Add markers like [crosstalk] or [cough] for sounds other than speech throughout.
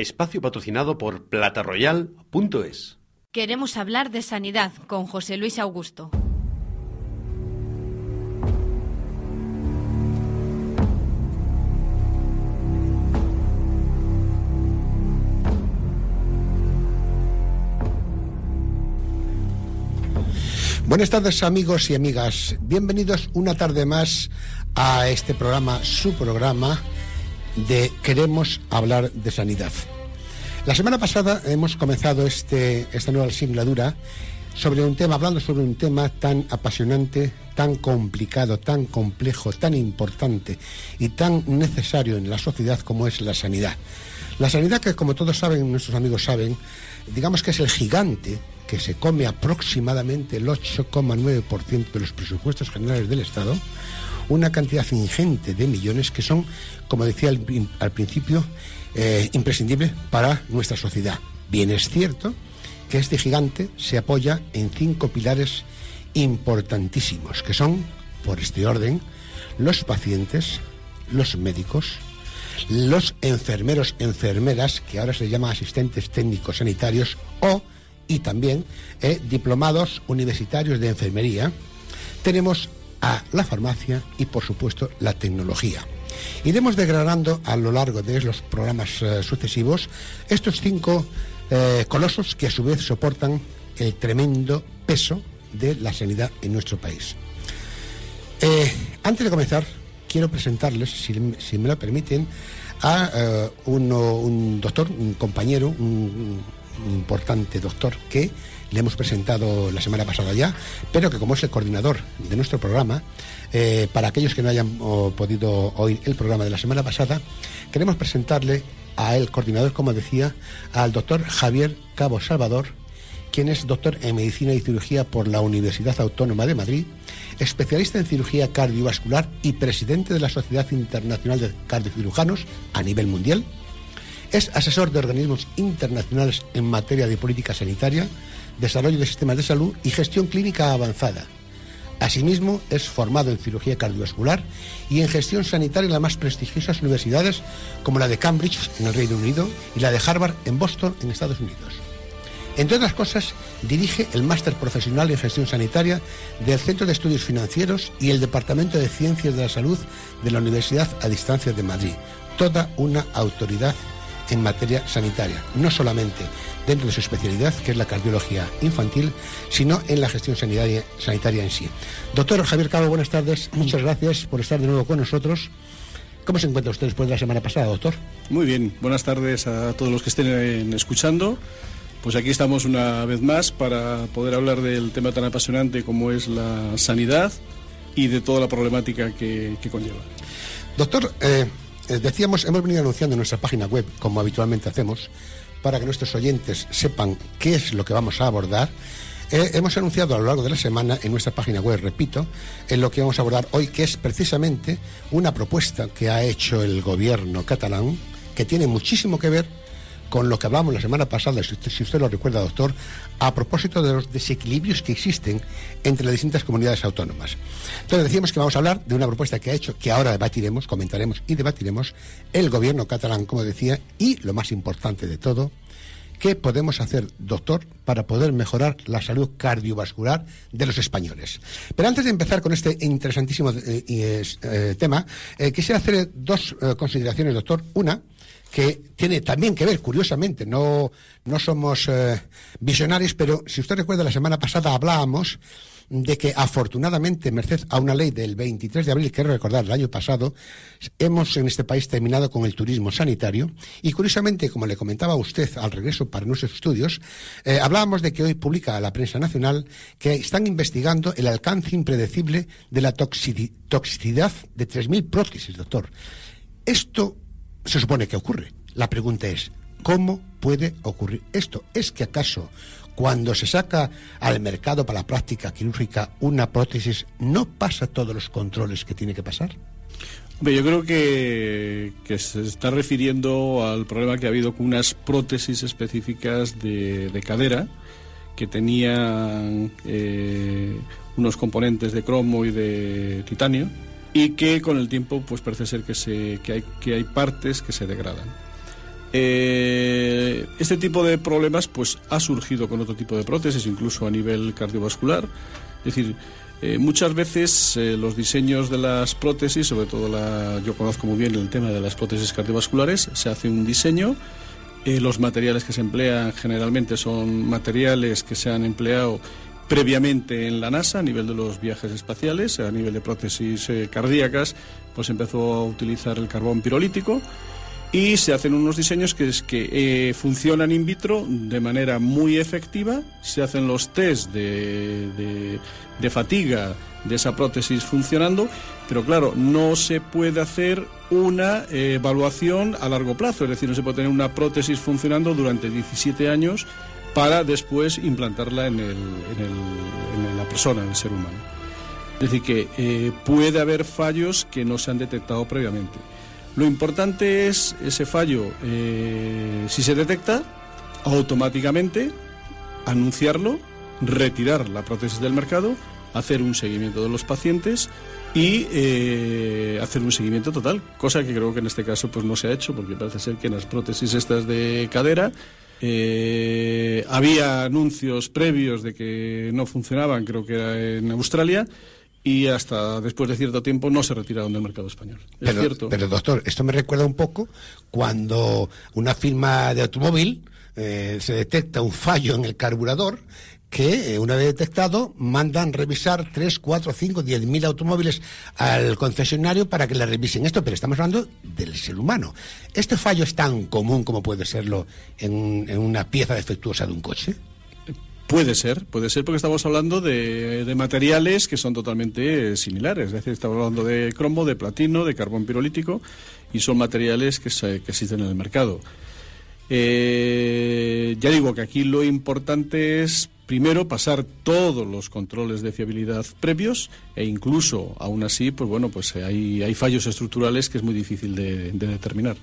Espacio patrocinado por plataroyal.es. Queremos hablar de sanidad con José Luis Augusto. Buenas tardes amigos y amigas, bienvenidos una tarde más a este programa, su programa de Queremos hablar de sanidad. La semana pasada hemos comenzado este, esta nueva singladura sobre un tema, hablando sobre un tema tan apasionante, tan complicado, tan complejo, tan importante y tan necesario en la sociedad como es la sanidad. La sanidad que, como todos saben, nuestros amigos saben, digamos que es el gigante que se come aproximadamente el 8,9% de los presupuestos generales del Estado, una cantidad ingente de millones que son, como decía al, principio, eh, imprescindibles para nuestra sociedad. Bien es cierto que este gigante se apoya en cinco pilares importantísimos, que son, por este orden, los pacientes, los médicos, los enfermeros, enfermeras, que ahora se llaman asistentes técnicos sanitarios, o y también eh, diplomados universitarios de enfermería. Tenemos a la farmacia y, por supuesto, la tecnología. Iremos degradando a lo largo de los programas eh, sucesivos estos cinco eh, colosos que a su vez soportan el tremendo peso de la sanidad en nuestro país. antes de comenzar, quiero presentarles, si, me lo permiten, a un doctor, un compañero, un importante doctor que le hemos presentado la semana pasada ya, pero que como es el coordinador de nuestro programa, eh, para aquellos que no hayan podido oír el programa de la semana pasada, queremos presentarle a el coordinador, como decía, al doctor Javier Cabo Salvador, quien es doctor en Medicina y Cirugía por la Universidad Autónoma de Madrid, especialista en cirugía cardiovascular y presidente de la Sociedad Internacional de Cardiocirujanos a nivel mundial es asesor de organismos internacionales en materia de política sanitaria, desarrollo de sistemas de salud y gestión clínica avanzada. Asimismo, es formado en cirugía cardiovascular y en gestión sanitaria en las más prestigiosas universidades como la de Cambridge en el Reino Unido y la de Harvard en Boston en Estados Unidos. Entre otras cosas, dirige el máster profesional en gestión sanitaria del Centro de Estudios Financieros y el Departamento de Ciencias de la Salud de la Universidad a Distancia de Madrid. Toda una autoridad en materia sanitaria, no solamente dentro de su especialidad, que es la cardiología infantil, sino en la gestión sanitaria, sanitaria en sí. Doctor Javier Cabo, buenas tardes. Muchas gracias por estar de nuevo con nosotros. ¿Cómo se encuentra usted después de la semana pasada, doctor? Muy bien, buenas tardes a todos los que estén escuchando. Pues aquí estamos una vez más para poder hablar del tema tan apasionante como es la sanidad y de toda la problemática que, conlleva. Doctor, eh, eh, decíamos, hemos venido anunciando en nuestra página web, como habitualmente hacemos, para que nuestros oyentes sepan qué es lo que vamos a abordar. Eh, hemos anunciado a lo largo de la semana en nuestra página web, repito, en lo que vamos a abordar hoy, que es precisamente una propuesta que ha hecho el gobierno catalán, que tiene muchísimo que ver con lo que hablamos la semana pasada, si usted, lo recuerda, doctor, a propósito de los desequilibrios que existen entre las distintas comunidades autónomas. Entonces decíamos que vamos a hablar de una propuesta que ha hecho, que ahora debatiremos, comentaremos y debatiremos el gobierno catalán, como decía, y lo más importante de todo, ¿qué podemos hacer, doctor, para poder mejorar la salud cardiovascular de los españoles? Pero antes de empezar con este interesantísimo eh, eh, tema, eh, quisiera hacer dos consideraciones, doctor. Una, que tiene también que ver, curiosamente, no, no somos eh, visionarios, pero si usted recuerda, la semana pasada hablábamos de que afortunadamente, merced a una ley del 23 de abril, quiero recordar, el año pasado, hemos en este país terminado con el turismo sanitario y curiosamente, como le comentaba a usted al regreso para nuestros estudios, eh, hablábamos de que hoy publica la prensa nacional que están investigando el alcance impredecible de la toxicidad de 3.000 prótesis, doctor. Esto se supone que ocurre. La pregunta es, ¿cómo puede ocurrir esto? ¿Es que acaso cuando se saca al mercado para la práctica quirúrgica una prótesis no pasa todos los controles que tiene que pasar? yo creo que, se está refiriendo al problema que ha habido con unas prótesis específicas de, cadera que tenían eh, unos componentes de cromo y de titanio y que con el tiempo pues parece ser que, se, que, hay, que hay partes que se degradan. Eh, este tipo de problemas pues ha surgido con otro tipo de prótesis, incluso a nivel cardiovascular. Es decir, eh, muchas veces eh, los diseños de las prótesis, sobre todo la, yo conozco muy bien el tema de las prótesis cardiovasculares, se hace un diseño, los materiales que se emplean generalmente son materiales que se han empleado previamente en la NASA a nivel de los viajes espaciales, a nivel de prótesis cardíacas, pues empezó a utilizar el carbón pirolítico y se hacen unos diseños que, es que funcionan in vitro de manera muy efectiva, se hacen los test de, de fatiga de esa prótesis funcionando, pero claro, no se puede hacer una eh, evaluación a largo plazo, es decir, no se puede tener una prótesis funcionando durante 17 años para después implantarla en, el, en, la persona, en el ser humano. Es decir, que eh, puede haber fallos que no se han detectado previamente. Lo importante es ese fallo, eh, si se detecta, automáticamente anunciarlo retirar la prótesis del mercado, hacer un seguimiento de los pacientes y eh, hacer un seguimiento total, cosa que creo que en este caso pues no se ha hecho porque parece ser que en las prótesis estas de cadera eh, había anuncios previos de que no funcionaban, creo que era en Australia, y hasta después de cierto tiempo no se retiraron del mercado español. ¿Es pero, cierto? pero doctor, esto me recuerda un poco cuando una firma de automóvil eh, se detecta un fallo en el carburador que eh, una vez detectado mandan revisar 3, 4, 5, 10 mil automóviles al concesionario para que le revisen esto, pero estamos hablando del ser humano. ¿Este fallo es tan común como puede serlo en, una pieza defectuosa de un coche? Puede ser, puede ser porque estamos hablando de, materiales que son totalmente similares. Es decir, estamos hablando de cromo, de platino, de carbón pirolítico y son materiales que, que existen en el mercado. Eh, ya digo que aquí lo importante es primero pasar todos los controles de fiabilidad previos e incluso aún así pues bueno pues hay, hay fallos estructurales que es muy difícil de, determinar.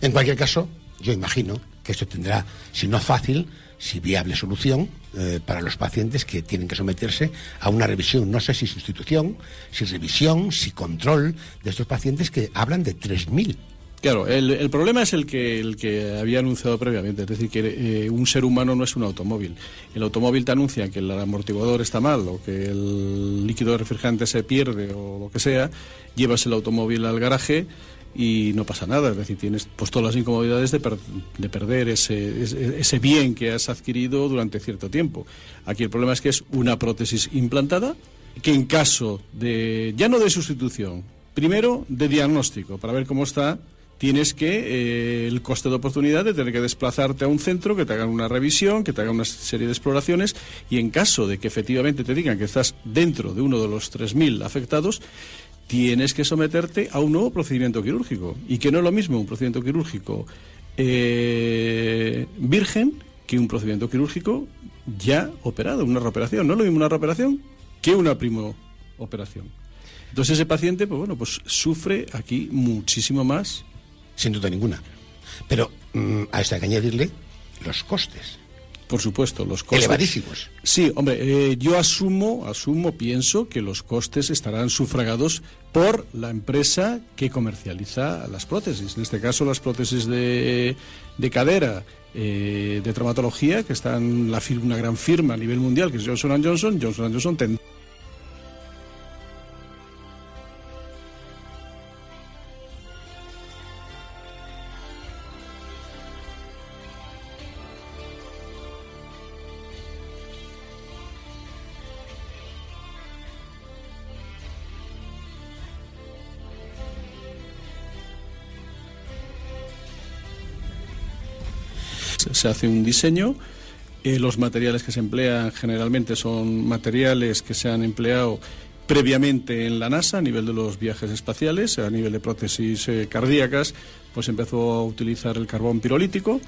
En cualquier caso yo imagino que esto tendrá si no fácil si viable solución eh, para los pacientes que tienen que someterse a una revisión, no sé si sustitución, si revisión, si control de estos pacientes que hablan de 3.000 Claro, el, problema es el que, el que había anunciado previamente, es decir, que eh, un ser humano no es un automóvil. El automóvil te anuncia que el amortiguador está mal o que el líquido refrigerante se pierde o lo que sea, llevas el automóvil al garaje y no pasa nada, es decir, tienes pues, todas las incomodidades de, de perder ese, ese, bien que has adquirido durante cierto tiempo. Aquí el problema es que es una prótesis implantada que en caso de, ya no de sustitución, primero de diagnóstico, para ver cómo está tienes que eh, el coste de oportunidad de tener que desplazarte a un centro, que te hagan una revisión, que te hagan una serie de exploraciones y en caso de que efectivamente te digan que estás dentro de uno de los 3.000 afectados, tienes que someterte a un nuevo procedimiento quirúrgico y que no es lo mismo un procedimiento quirúrgico eh, virgen que un procedimiento quirúrgico ya operado, una reoperación. No es lo mismo una reoperación que una primo operación. Entonces ese paciente, pues bueno, pues sufre aquí muchísimo más sin duda ninguna. Pero mm, a esto hay que añadirle los costes. Por supuesto, los costes. Elevadísimos. Sí, hombre, eh, yo asumo, asumo, pienso que los costes estarán sufragados por la empresa que comercializa las prótesis. En este caso, las prótesis de, de cadera, eh, de traumatología, que están la una gran firma a nivel mundial, que es Johnson Johnson. Johnson Johnson tendrá hace un diseño. Eh, los materiales que se emplean generalmente son materiales que se han empleado previamente en la NASA a nivel de los viajes espaciales, a nivel de prótesis eh, cardíacas, pues empezó a utilizar el carbón pirolítico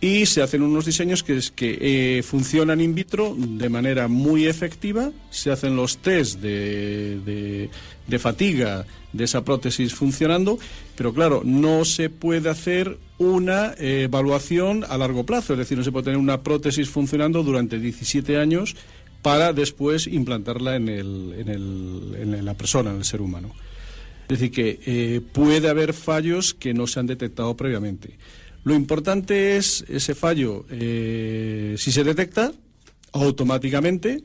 y se hacen unos diseños que, es que eh, funcionan in vitro de manera muy efectiva, se hacen los test de, de, fatiga de esa prótesis funcionando, pero claro, no se puede hacer una eh, evaluación a largo plazo, es decir, no se puede tener una prótesis funcionando durante 17 años para después implantarla en, el, en, el, en la persona, en el ser humano. Es decir, que eh, puede haber fallos que no se han detectado previamente. Lo importante es ese fallo, eh, si se detecta, automáticamente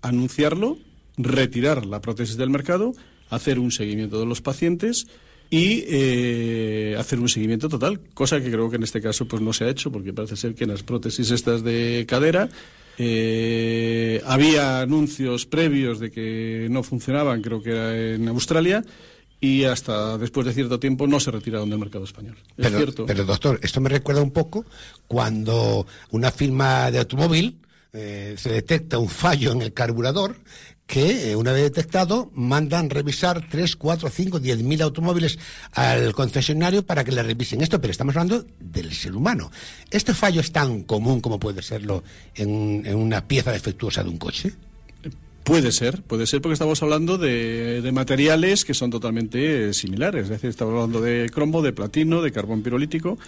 anunciarlo, retirar la prótesis del mercado, hacer un seguimiento de los pacientes y eh, hacer un seguimiento total, cosa que creo que en este caso pues no se ha hecho porque parece ser que en las prótesis estas de cadera eh, había anuncios previos de que no funcionaban, creo que era en Australia, y hasta después de cierto tiempo no se retiraron del mercado español. ¿Es pero, cierto? pero doctor, esto me recuerda un poco cuando una firma de automóvil eh, se detecta un fallo en el carburador que eh, una vez detectado mandan revisar 3, 4, 5, 10 mil automóviles al concesionario para que le revisen esto, pero estamos hablando del ser humano. ¿Este fallo es tan común como puede serlo en, una pieza defectuosa de un coche? Puede ser, puede ser porque estamos hablando de, de materiales que son totalmente eh, similares. Es decir, estamos hablando de cromo, de platino, de carbón pirolítico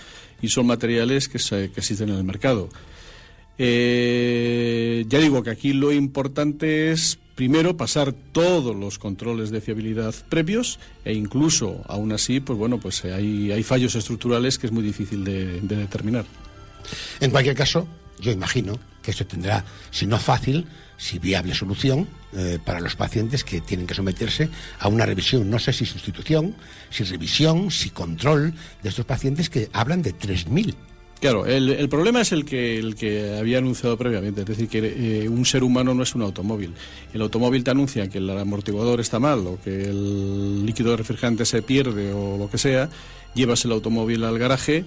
y son materiales que, se- que existen en el mercado. Eh, ya digo que aquí lo importante es primero pasar todos los controles de fiabilidad previos e incluso aún así pues bueno pues hay, hay fallos estructurales que es muy difícil de, de determinar. En cualquier caso, yo imagino que esto tendrá, si no fácil, si viable solución eh, para los pacientes que tienen que someterse a una revisión, no sé si sustitución, si revisión, si control de estos pacientes que hablan de 3.000. Claro, el, el problema es el que, el que había anunciado previamente, es decir, que eh, un ser humano no es un automóvil. El automóvil te anuncia que el amortiguador está mal o que el líquido refrigerante se pierde o lo que sea, llevas el automóvil al garaje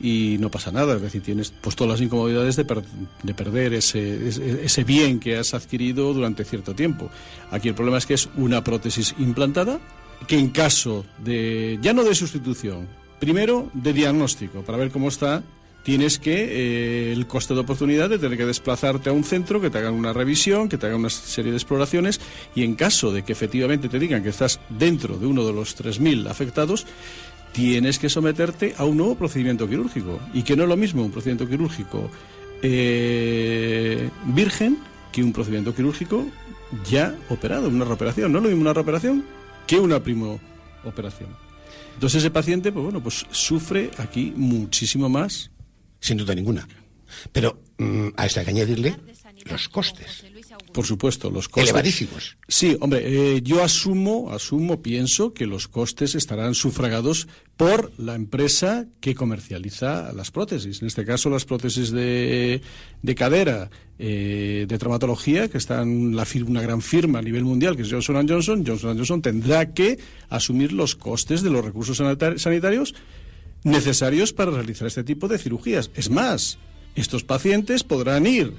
y no pasa nada, es decir, tienes pues todas las incomodidades de, per- de perder ese, ese, ese bien que has adquirido durante cierto tiempo. Aquí el problema es que es una prótesis implantada que en caso de, ya no de sustitución, primero de diagnóstico, para ver cómo está, tienes que eh, el coste de oportunidad de tener que desplazarte a un centro, que te hagan una revisión, que te hagan una serie de exploraciones y en caso de que efectivamente te digan que estás dentro de uno de los 3.000 afectados, tienes que someterte a un nuevo procedimiento quirúrgico y que no es lo mismo un procedimiento quirúrgico eh, virgen que un procedimiento quirúrgico ya operado, una reoperación. No es lo mismo una reoperación que una primo operación. Entonces ese paciente, pues bueno, pues sufre aquí muchísimo más Sin duda ninguna. Pero mm, a esto hay que añadirle los costes, Por supuesto, los costes. elevadísimos. Sí, hombre, eh, yo asumo, asumo, pienso que los costes estarán sufragados por la empresa que comercializa las prótesis. En este caso, las prótesis de, de cadera, eh, de traumatología, que están la una gran firma a nivel mundial, que es Johnson Johnson. Johnson Johnson tendrá que asumir los costes de los recursos sanita- sanitarios necesarios para realizar este tipo de cirugías. Es más, estos pacientes podrán ir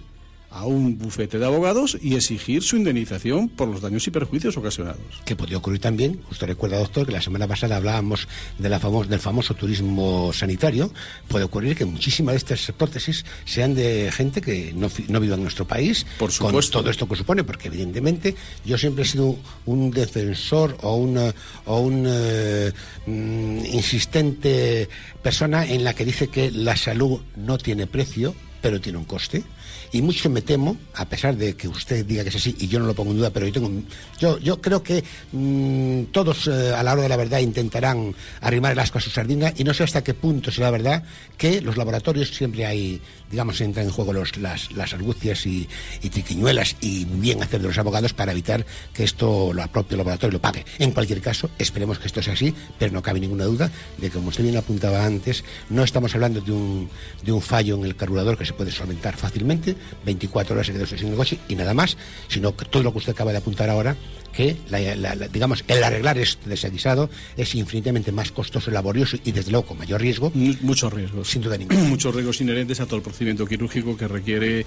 a un bufete de abogados y exigir su indemnización por los daños y perjuicios ocasionados. Que podría ocurrir también, usted recuerda, doctor, que la semana pasada hablábamos de la famo- del famoso turismo sanitario. Puede ocurrir que muchísimas de estas prótesis sean de gente que no, no vive en nuestro país, Por con supuesto. todo esto que supone, porque evidentemente yo siempre he sido un defensor o una, o un eh, mm, insistente persona en la que dice que la salud no tiene precio, pero tiene un coste. Y mucho me temo, a pesar de que usted diga que es así, y yo no lo pongo en duda, pero yo tengo, yo, yo creo que mm, todos eh, a la hora de la verdad intentarán arrimar el asco a su sardina, y no sé hasta qué punto será verdad que los laboratorios siempre hay, digamos, entran en juego los, las, las argucias y, y triquiñuelas y bien hacer de los abogados para evitar que esto lo propio laboratorio lo pague. En cualquier caso, esperemos que esto sea así, pero no cabe ninguna duda de que, como usted bien apuntaba antes, no estamos hablando de un, de un fallo en el carburador que se puede solventar fácilmente, 24 horas se quedó sin el coche y nada más, sino que todo lo que usted acaba de apuntar ahora, que la- la- la- digamos el arreglar este desaguisado es infinitamente más costoso, laborioso y desde luego con mayor riesgo, Mu- Muchos riesgos. sin duda [clears throat] ninguna. Muchos riesgos inherentes a todo el procedimiento quirúrgico que requiere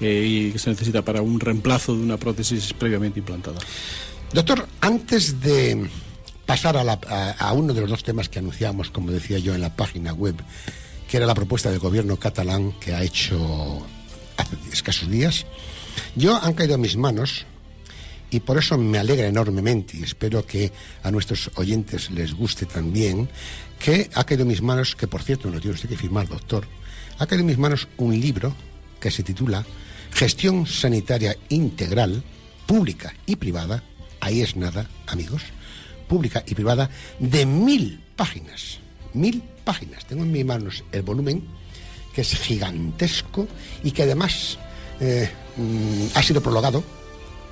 eh, y que se necesita para un reemplazo de una prótesis previamente implantada. Doctor, antes de pasar a, la- a- a uno de los dos temas que anunciamos, como decía yo, en la página web, que era la propuesta del gobierno catalán que ha hecho hace [laughs] escasos días, yo han caído a mis manos y por eso me alegra enormemente y espero que a nuestros oyentes les guste también, que ha caído en mis manos, que por cierto me lo tiene usted que firmar, doctor, ha caído en mis manos un libro que se titula Gestión Sanitaria Integral, Pública y Privada, ahí es nada, amigos, pública y privada, de mil páginas. Mil páginas. Tengo en mis manos el volumen, que es gigantesco y que además eh, mm, ha sido prologado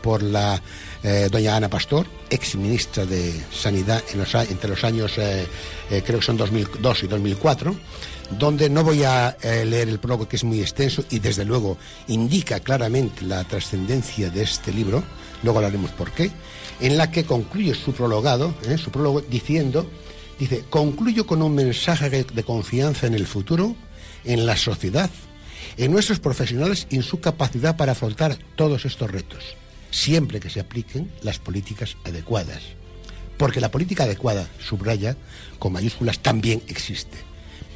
por la eh, doña Ana Pastor, ex ministra de Sanidad entre los años, eh, creo que son 2002 y 2004, donde no voy a leer el prólogo que es muy extenso y desde luego indica claramente la trascendencia de este libro, luego hablaremos por qué, en la que concluye su prologado, su prólogo diciendo, dice, concluyo con un mensaje de confianza en el futuro, en la sociedad, en nuestros profesionales y en su capacidad para afrontar todos estos retos siempre que se apliquen las políticas adecuadas. Porque la política adecuada, subraya, con mayúsculas, también existe.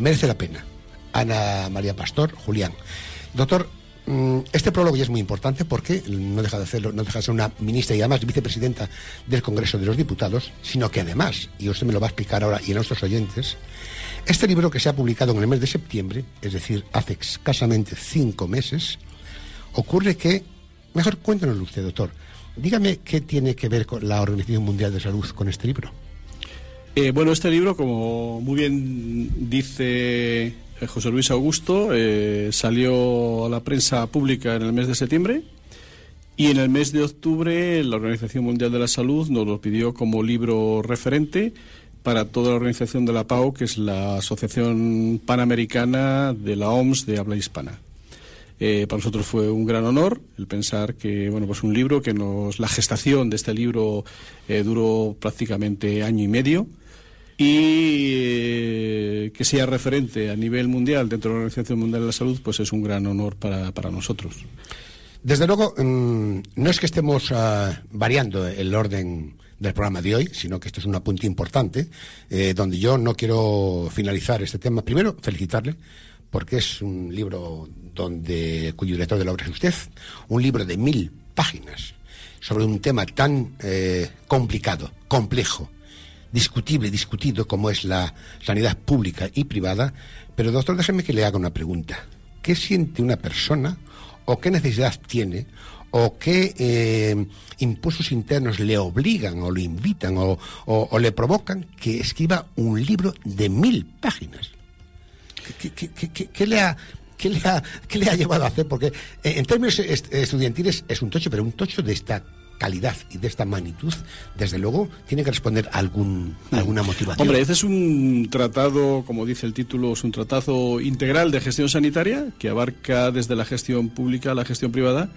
Merece la pena. Ana María Pastor, Julián. Doctor, mm, este prólogo ya es muy importante porque no deja de hacerlo, no deja de ser una ministra y además vicepresidenta del Congreso de los Diputados, sino que además, y usted me lo va a explicar ahora y a nuestros oyentes, este libro que se ha publicado en el mes de septiembre, es decir, hace escasamente cinco meses, ocurre que Mejor cuéntanoslo usted, doctor. Dígame qué tiene que ver con la Organización Mundial de Salud con este libro. Eh, bueno, este libro, como muy bien dice eh, José Luis Augusto, eh, salió a la prensa pública en el mes de septiembre y en el mes de octubre la Organización Mundial de la Salud nos lo pidió como libro referente para toda la organización de la PAO, que es la Asociación Panamericana de la OMS de habla hispana. Eh, para nosotros fue un gran honor el pensar que, bueno, pues un libro que nos, la gestación de este libro eh, duró prácticamente año y medio y eh, que sea referente a nivel mundial dentro de la Organización Mundial de la Salud, pues es un gran honor para, para nosotros. Desde luego, mm, no es que estemos ah, variando el orden del programa de hoy, sino que esto es un apunte importante, donde yo no quiero finalizar este tema. Primero, felicitarle porque es un libro donde, cuyo director de la obra es usted, un libro de mil páginas sobre un tema tan eh, complicado, complejo, discutible, discutido como es la sanidad pública y privada. Pero doctor, déjeme que le haga una pregunta. ¿Qué siente una persona o qué necesidad tiene o qué eh, impulsos internos le obligan o le invitan o le provocan que escriba un libro de mil páginas? ¿Qué, le ha, le le ha llevado a hacer? Porque eh, en términos estudiantiles es un tocho, pero un tocho de esta calidad y de esta magnitud, desde luego, tiene que responder algún, alguna motivación. Hombre, este es un tratado, como dice el título, es un tratado integral de gestión sanitaria que abarca desde la gestión pública a la gestión privada,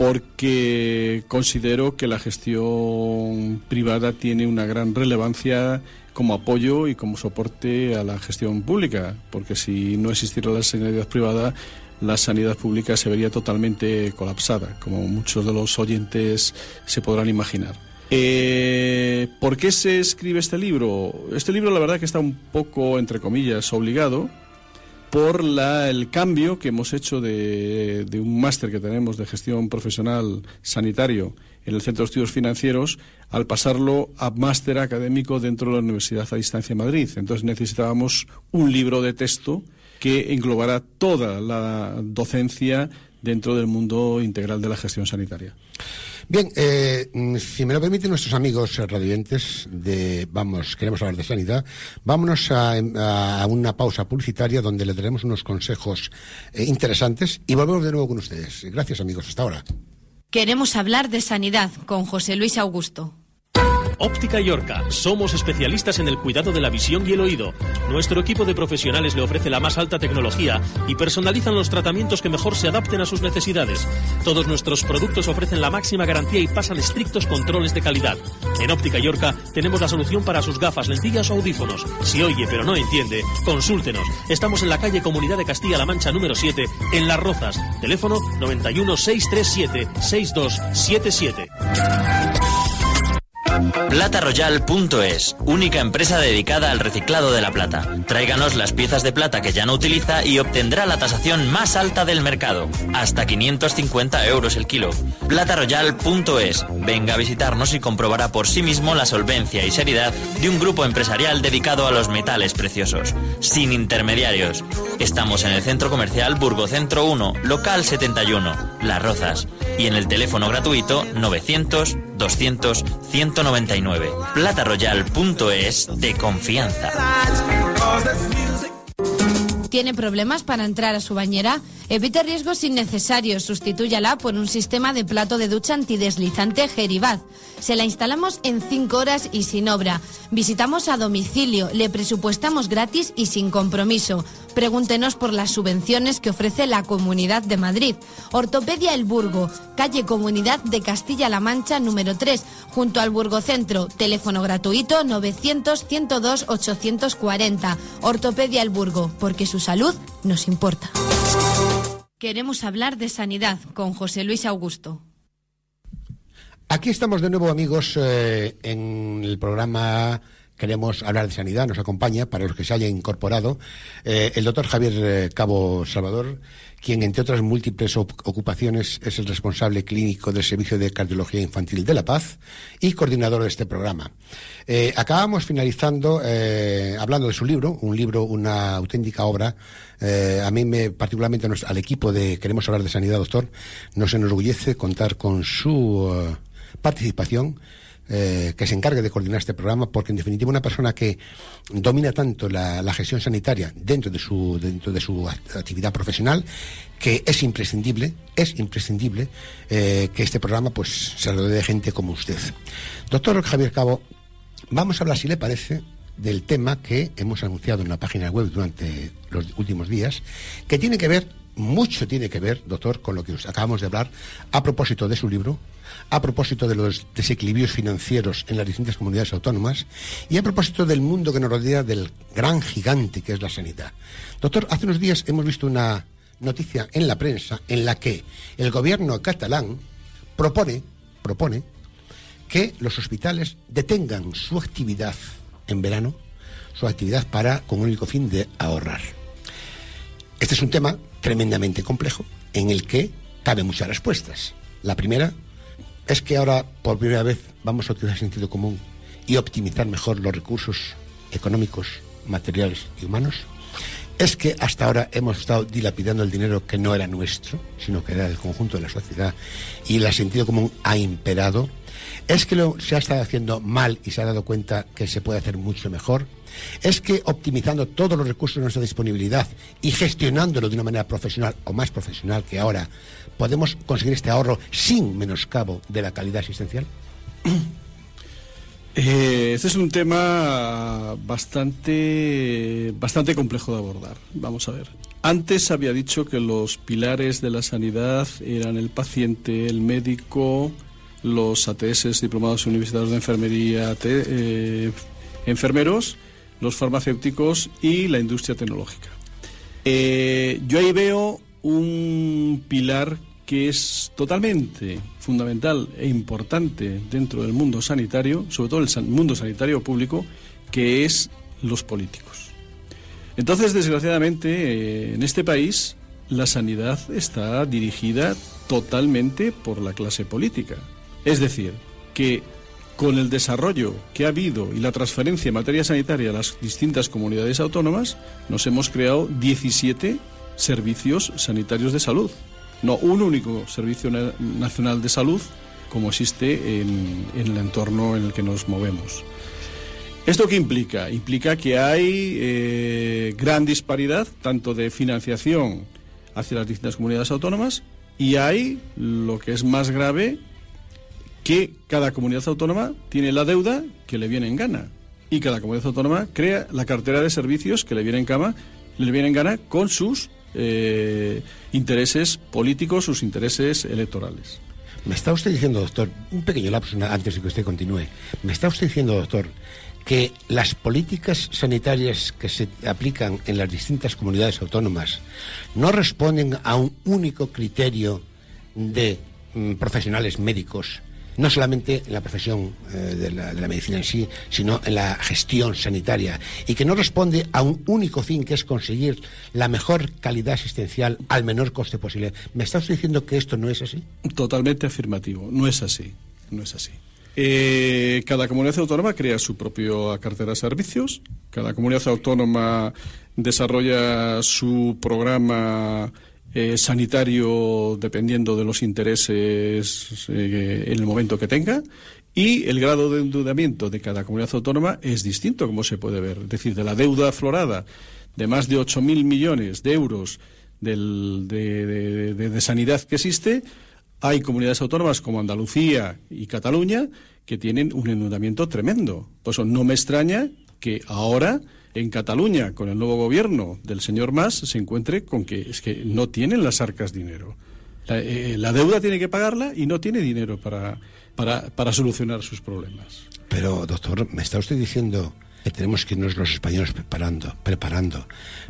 porque considero que la gestión privada tiene una gran relevancia como apoyo y como soporte a la gestión pública, porque si no existiera la sanidad privada, la sanidad pública se vería totalmente colapsada, como muchos de los oyentes se podrán imaginar. Eh, ¿Por qué se escribe este libro? Este libro la verdad que está un poco, entre comillas, obligado por la, el cambio que hemos hecho de, de un máster que tenemos de gestión profesional sanitario en el Centro de Estudios Financieros al pasarlo a máster académico dentro de la Universidad a Distancia de Madrid. Entonces necesitábamos un libro de texto que englobara toda la docencia dentro del mundo integral de la gestión sanitaria. Bien, eh, si me lo permiten nuestros amigos radiantes de, vamos, queremos hablar de sanidad, vámonos a, una pausa publicitaria donde le daremos unos consejos eh, interesantes y volvemos de nuevo con ustedes. Gracias amigos, hasta ahora. Queremos hablar de sanidad con José Luis Augusto. Óptica Yorca. Somos especialistas en el cuidado de la visión y el oído. Nuestro equipo de profesionales le ofrece la más alta tecnología y personalizan los tratamientos que mejor se adapten a sus necesidades. Todos nuestros productos ofrecen la máxima garantía y pasan estrictos controles de calidad. En Óptica Yorca tenemos la solución para sus gafas, lentillas o audífonos. Si oye pero no entiende, consúltenos. Estamos en la calle Comunidad de Castilla-La Mancha número 7, en Las Rozas. Teléfono 91 637 6277. PlataRoyal.es, única empresa dedicada al reciclado de la plata. Tráiganos las piezas de plata que ya no utiliza y obtendrá la tasación más alta del mercado, hasta 550 euros el kilo. PlataRoyal.es, venga a visitarnos y comprobará por sí mismo la solvencia y seriedad de un grupo empresarial dedicado a los metales preciosos, sin intermediarios. Estamos en el Centro Comercial Burgocentro 1, local 71, Las Rozas, y en el teléfono gratuito 900 200 199. Plataroyal.es de confianza. ¿Tiene problemas para entrar a su bañera? Evite riesgos innecesarios. Sustitúyala por un sistema de plato de ducha antideslizante Geribaz. Se la instalamos en 5 horas y sin obra. Visitamos a domicilio, le presupuestamos gratis y sin compromiso. Pregúntenos por las subvenciones que ofrece la Comunidad de Madrid. Ortopedia El Burgo, calle Comunidad de Castilla-La Mancha número 3, junto al Burgocentro. Teléfono gratuito 900-102-840. Ortopedia El Burgo, porque su salud nos importa. Queremos hablar de sanidad con José Luis Augusto. Aquí estamos de nuevo, amigos, eh, en el programa Queremos hablar de sanidad. Nos acompaña, para los que se hayan incorporado, eh, el doctor Javier eh, Cabo Salvador, quien, entre otras múltiples ocupaciones, es el responsable clínico del Servicio de Cardiología Infantil de La Paz y coordinador de este programa. Eh, acabamos finalizando hablando de su libro, un libro, una auténtica obra. a mí, me, particularmente al equipo de Queremos hablar de sanidad, doctor, nos enorgullece contar con su participación eh, que se encargue de coordinar este programa, porque en definitiva una persona que domina tanto la, gestión sanitaria dentro de su dentro de su actividad profesional, que es imprescindible, es imprescindible eh, que este programa pues se rodee de gente como usted. Doctor Javier Cabo, vamos a hablar, si le parece, del tema que hemos anunciado en la página web durante los últimos días, que tiene que ver, mucho tiene que ver, doctor, con lo que acabamos de hablar a propósito de su libro, a propósito de los desequilibrios financieros en las distintas comunidades autónomas y a propósito del mundo que nos rodea del gran gigante que es la sanidad. Doctor, hace unos días hemos visto una noticia en la prensa en la que el gobierno catalán propone, propone que los hospitales detengan su actividad en verano, su actividad para con un único fin de ahorrar. Este es un tema tremendamente complejo en el que cabe muchas respuestas. La primera es que ahora por primera vez vamos a utilizar sentido común y optimizar mejor los recursos económicos, materiales y humanos. Es que hasta ahora hemos estado dilapidando el dinero que no era nuestro, sino que era del conjunto de la sociedad y el sentido común ha imperado. Es que lo, se ha estado haciendo mal y se ha dado cuenta que se puede hacer mucho mejor. Es que optimizando todos los recursos de nuestra disponibilidad y gestionándolo de una manera profesional o más profesional que ahora, podemos conseguir este ahorro sin menoscabo de la calidad asistencial? Eh, este es un tema bastante, bastante complejo de abordar. Vamos a ver. Antes había dicho que los pilares de la sanidad eran el paciente, el médico, los ATS, diplomados universitarios de enfermería, eh, enfermeros, los farmacéuticos y la industria tecnológica. Eh, yo ahí veo un pilar que es totalmente fundamental e importante dentro del mundo sanitario, sobre todo el mundo sanitario público, que es los políticos. Entonces, desgraciadamente, eh, en este país la sanidad está dirigida totalmente por la clase política. Es decir, que con el desarrollo que ha habido y la transferencia en materia sanitaria a las distintas comunidades autónomas, nos hemos creado 17 servicios sanitarios de salud no un único Servicio Nacional de Salud como existe en, el entorno en el que nos movemos. ¿Esto qué implica? Implica que hay eh, gran disparidad tanto de financiación hacia las distintas comunidades autónomas y hay, lo que es más grave, que cada comunidad autónoma tiene la deuda que le viene en gana y cada comunidad autónoma crea la cartera de servicios que le viene en cama, le viene en gana con sus eh, intereses políticos, sus intereses electorales. Me está usted diciendo, doctor, un pequeño lapso antes de que usted continúe. Me está usted diciendo, doctor, que las políticas sanitarias que se aplican en las distintas comunidades autónomas no responden a un único criterio de mm, profesionales médicos no solamente en la profesión eh, de, la, medicina en sí, sino en la gestión sanitaria, y que no responde a un único fin, que es conseguir la mejor calidad asistencial al menor coste posible. ¿Me está usted diciendo que esto no es así? Totalmente afirmativo, no es así, no es así. Eh, cada comunidad autónoma crea su propia cartera de servicios, cada comunidad autónoma desarrolla su programa eh, sanitario dependiendo de los intereses eh, en el momento que tenga Y el grado de endeudamiento de cada comunidad autónoma es distinto, como se puede ver. Es decir, de la deuda aflorada de más de 8.000 millones de euros del, de, de, sanidad que existe, hay comunidades autónomas como Andalucía y Cataluña que tienen un endeudamiento tremendo. Por eso no me extraña que ahora en Cataluña, con el nuevo gobierno del señor Mas, se encuentre con que es que no tienen las arcas dinero. La, eh, la deuda tiene que pagarla y no tiene dinero para, para, para solucionar sus problemas. Pero, doctor, me está usted diciendo que tenemos que irnos los españoles preparando, preparando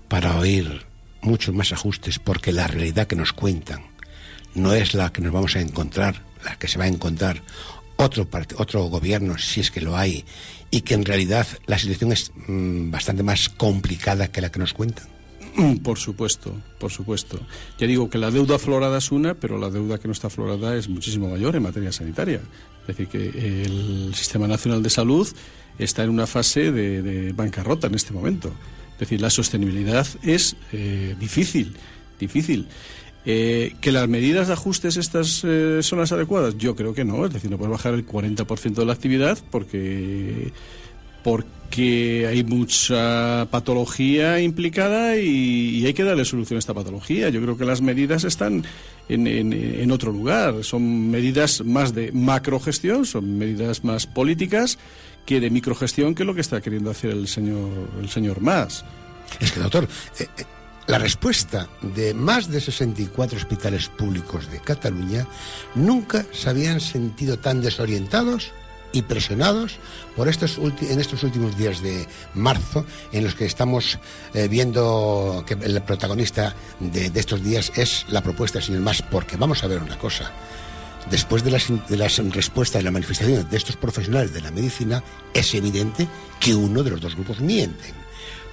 para oír muchos más ajustes, porque la realidad que nos cuentan no es la que nos vamos a encontrar, la que se va a encontrar otro, otro gobierno, si es que lo hay, y que en realidad la situación es mm, bastante más complicada que la que nos cuentan. Mm, por supuesto, por supuesto. Ya digo que la deuda aflorada es una, pero la deuda que no está aflorada es muchísimo mayor en materia sanitaria. Es decir, que el Sistema Nacional de Salud está en una fase de, bancarrota en este momento. Es decir, la sostenibilidad es eh, difícil, difícil. Eh, ¿Que las medidas de ajustes estas eh, son las adecuadas? Yo creo que no, es decir, no puedes bajar el 40% de la actividad porque, porque hay mucha patología implicada y, hay que darle solución a esta patología. Yo creo que las medidas están en, en, otro lugar, son medidas más de macrogestión, son medidas más políticas que de microgestión, que es lo que está queriendo hacer el señor, el señor Mas. Es que, doctor, eh, la respuesta de más de 64 hospitales públicos de Cataluña nunca se habían sentido tan desorientados y presionados por estos en estos últimos días de marzo, en los que estamos eh, viendo que el protagonista de, estos días es la propuesta del señor Mas, porque vamos a ver una cosa. Después de las, de las respuestas y las manifestaciones de estos profesionales de la medicina, es evidente que uno de los dos grupos miente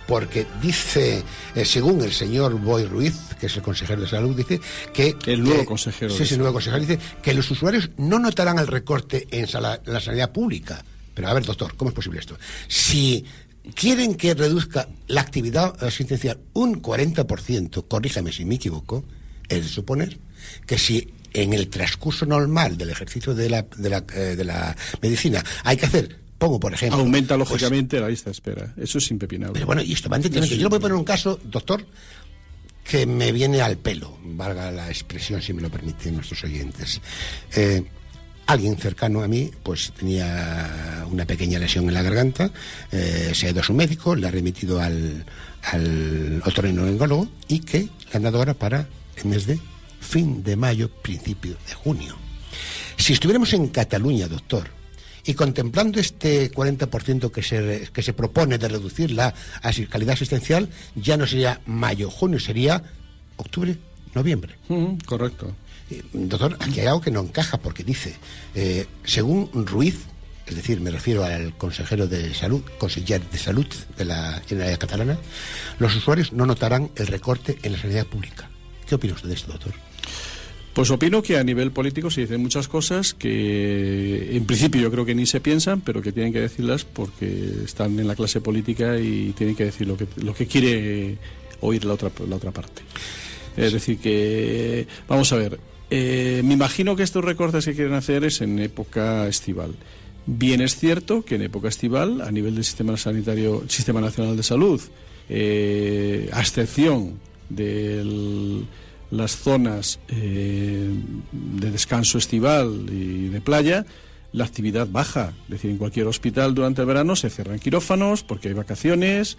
porque dice, eh, según el señor Boy Ruiz, que es el consejero de salud, dice que... El nuevo consejero. Sí, el nuevo consejero dice que los usuarios no notarán el recorte en la sanidad pública. Pero a ver, doctor, ¿cómo es posible esto? Si quieren que reduzca la actividad asistencial un 40%, corríjame si me equivoco, es de suponer que si en el transcurso normal del ejercicio de la, de la, eh, de la medicina hay que hacer Pongo, por ejemplo. Aumenta pues, lógicamente la lista de espera. Eso es impepinable. Pero bueno, y esto va Yo le voy a poner un caso, doctor, que me viene al pelo, valga la expresión, si me lo permiten nuestros oyentes. Eh, alguien cercano a mí, pues tenía una pequeña lesión en la garganta, eh, se ha ido a su médico, le ha remitido al, al otorrinolaringólogo y que le han dado ahora para el mes de fin de mayo, principio de junio. Si estuviéramos en Cataluña, doctor, y contemplando este 40% que se, que se propone de reducir la calidad asistencial, ya no sería mayo, junio, sería octubre, noviembre. correcto. doctor, aquí hay algo que no encaja porque dice, eh, según Ruiz, es decir, me refiero al consejero de salud, consejero de salud de la Generalidad Catalana, los usuarios no notarán el recorte en la sanidad pública. ¿Qué opina usted de esto, doctor? Pues opino que a nivel político se dicen muchas cosas que en principio yo creo que ni se piensan, pero que tienen que decirlas porque están en la clase política y tienen que decir lo que, lo que quiere oír la otra, la otra parte. Es decir, que vamos a ver, eh, me imagino que estos recortes que quieren hacer es en época estival. Bien es cierto que en época estival, a nivel del sistema sanitario, Sistema Nacional de Salud, eh, a excepción del las zonas eh, de descanso estival y de playa, la actividad baja. Es decir, en cualquier hospital durante el verano se cierran quirófanos porque hay vacaciones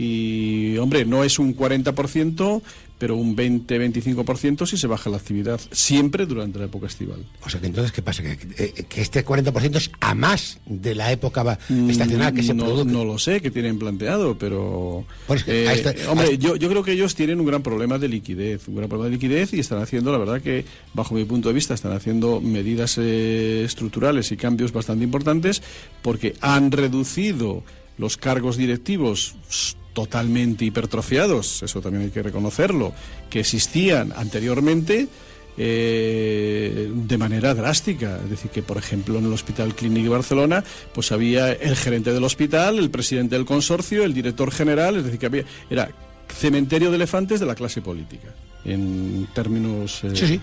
y, hombre, no es un 40%, pero un 20-25% si se baja la actividad, siempre durante la época estival. O sea que entonces, ¿qué pasa? ¿Que, eh, este 40% es a más de la época mm, estacional que se no, produce? No lo sé, que tienen planteado, pero... Pues eh, hombre, yo, yo creo que ellos tienen un gran problema de liquidez, un gran problema de liquidez y están haciendo, la verdad que, bajo mi punto de vista, están haciendo medidas eh, estructurales y cambios bastante importantes porque han reducido los cargos directivos totalmente hipertrofiados, eso también hay que reconocerlo, que existían anteriormente eh, de manera drástica. Es decir, que por ejemplo en el Hospital Clínic de Barcelona, pues había el gerente del hospital, el presidente del consorcio, el director general, es decir, que había, era cementerio de elefantes de la clase política, en términos... Eh, sí, sí.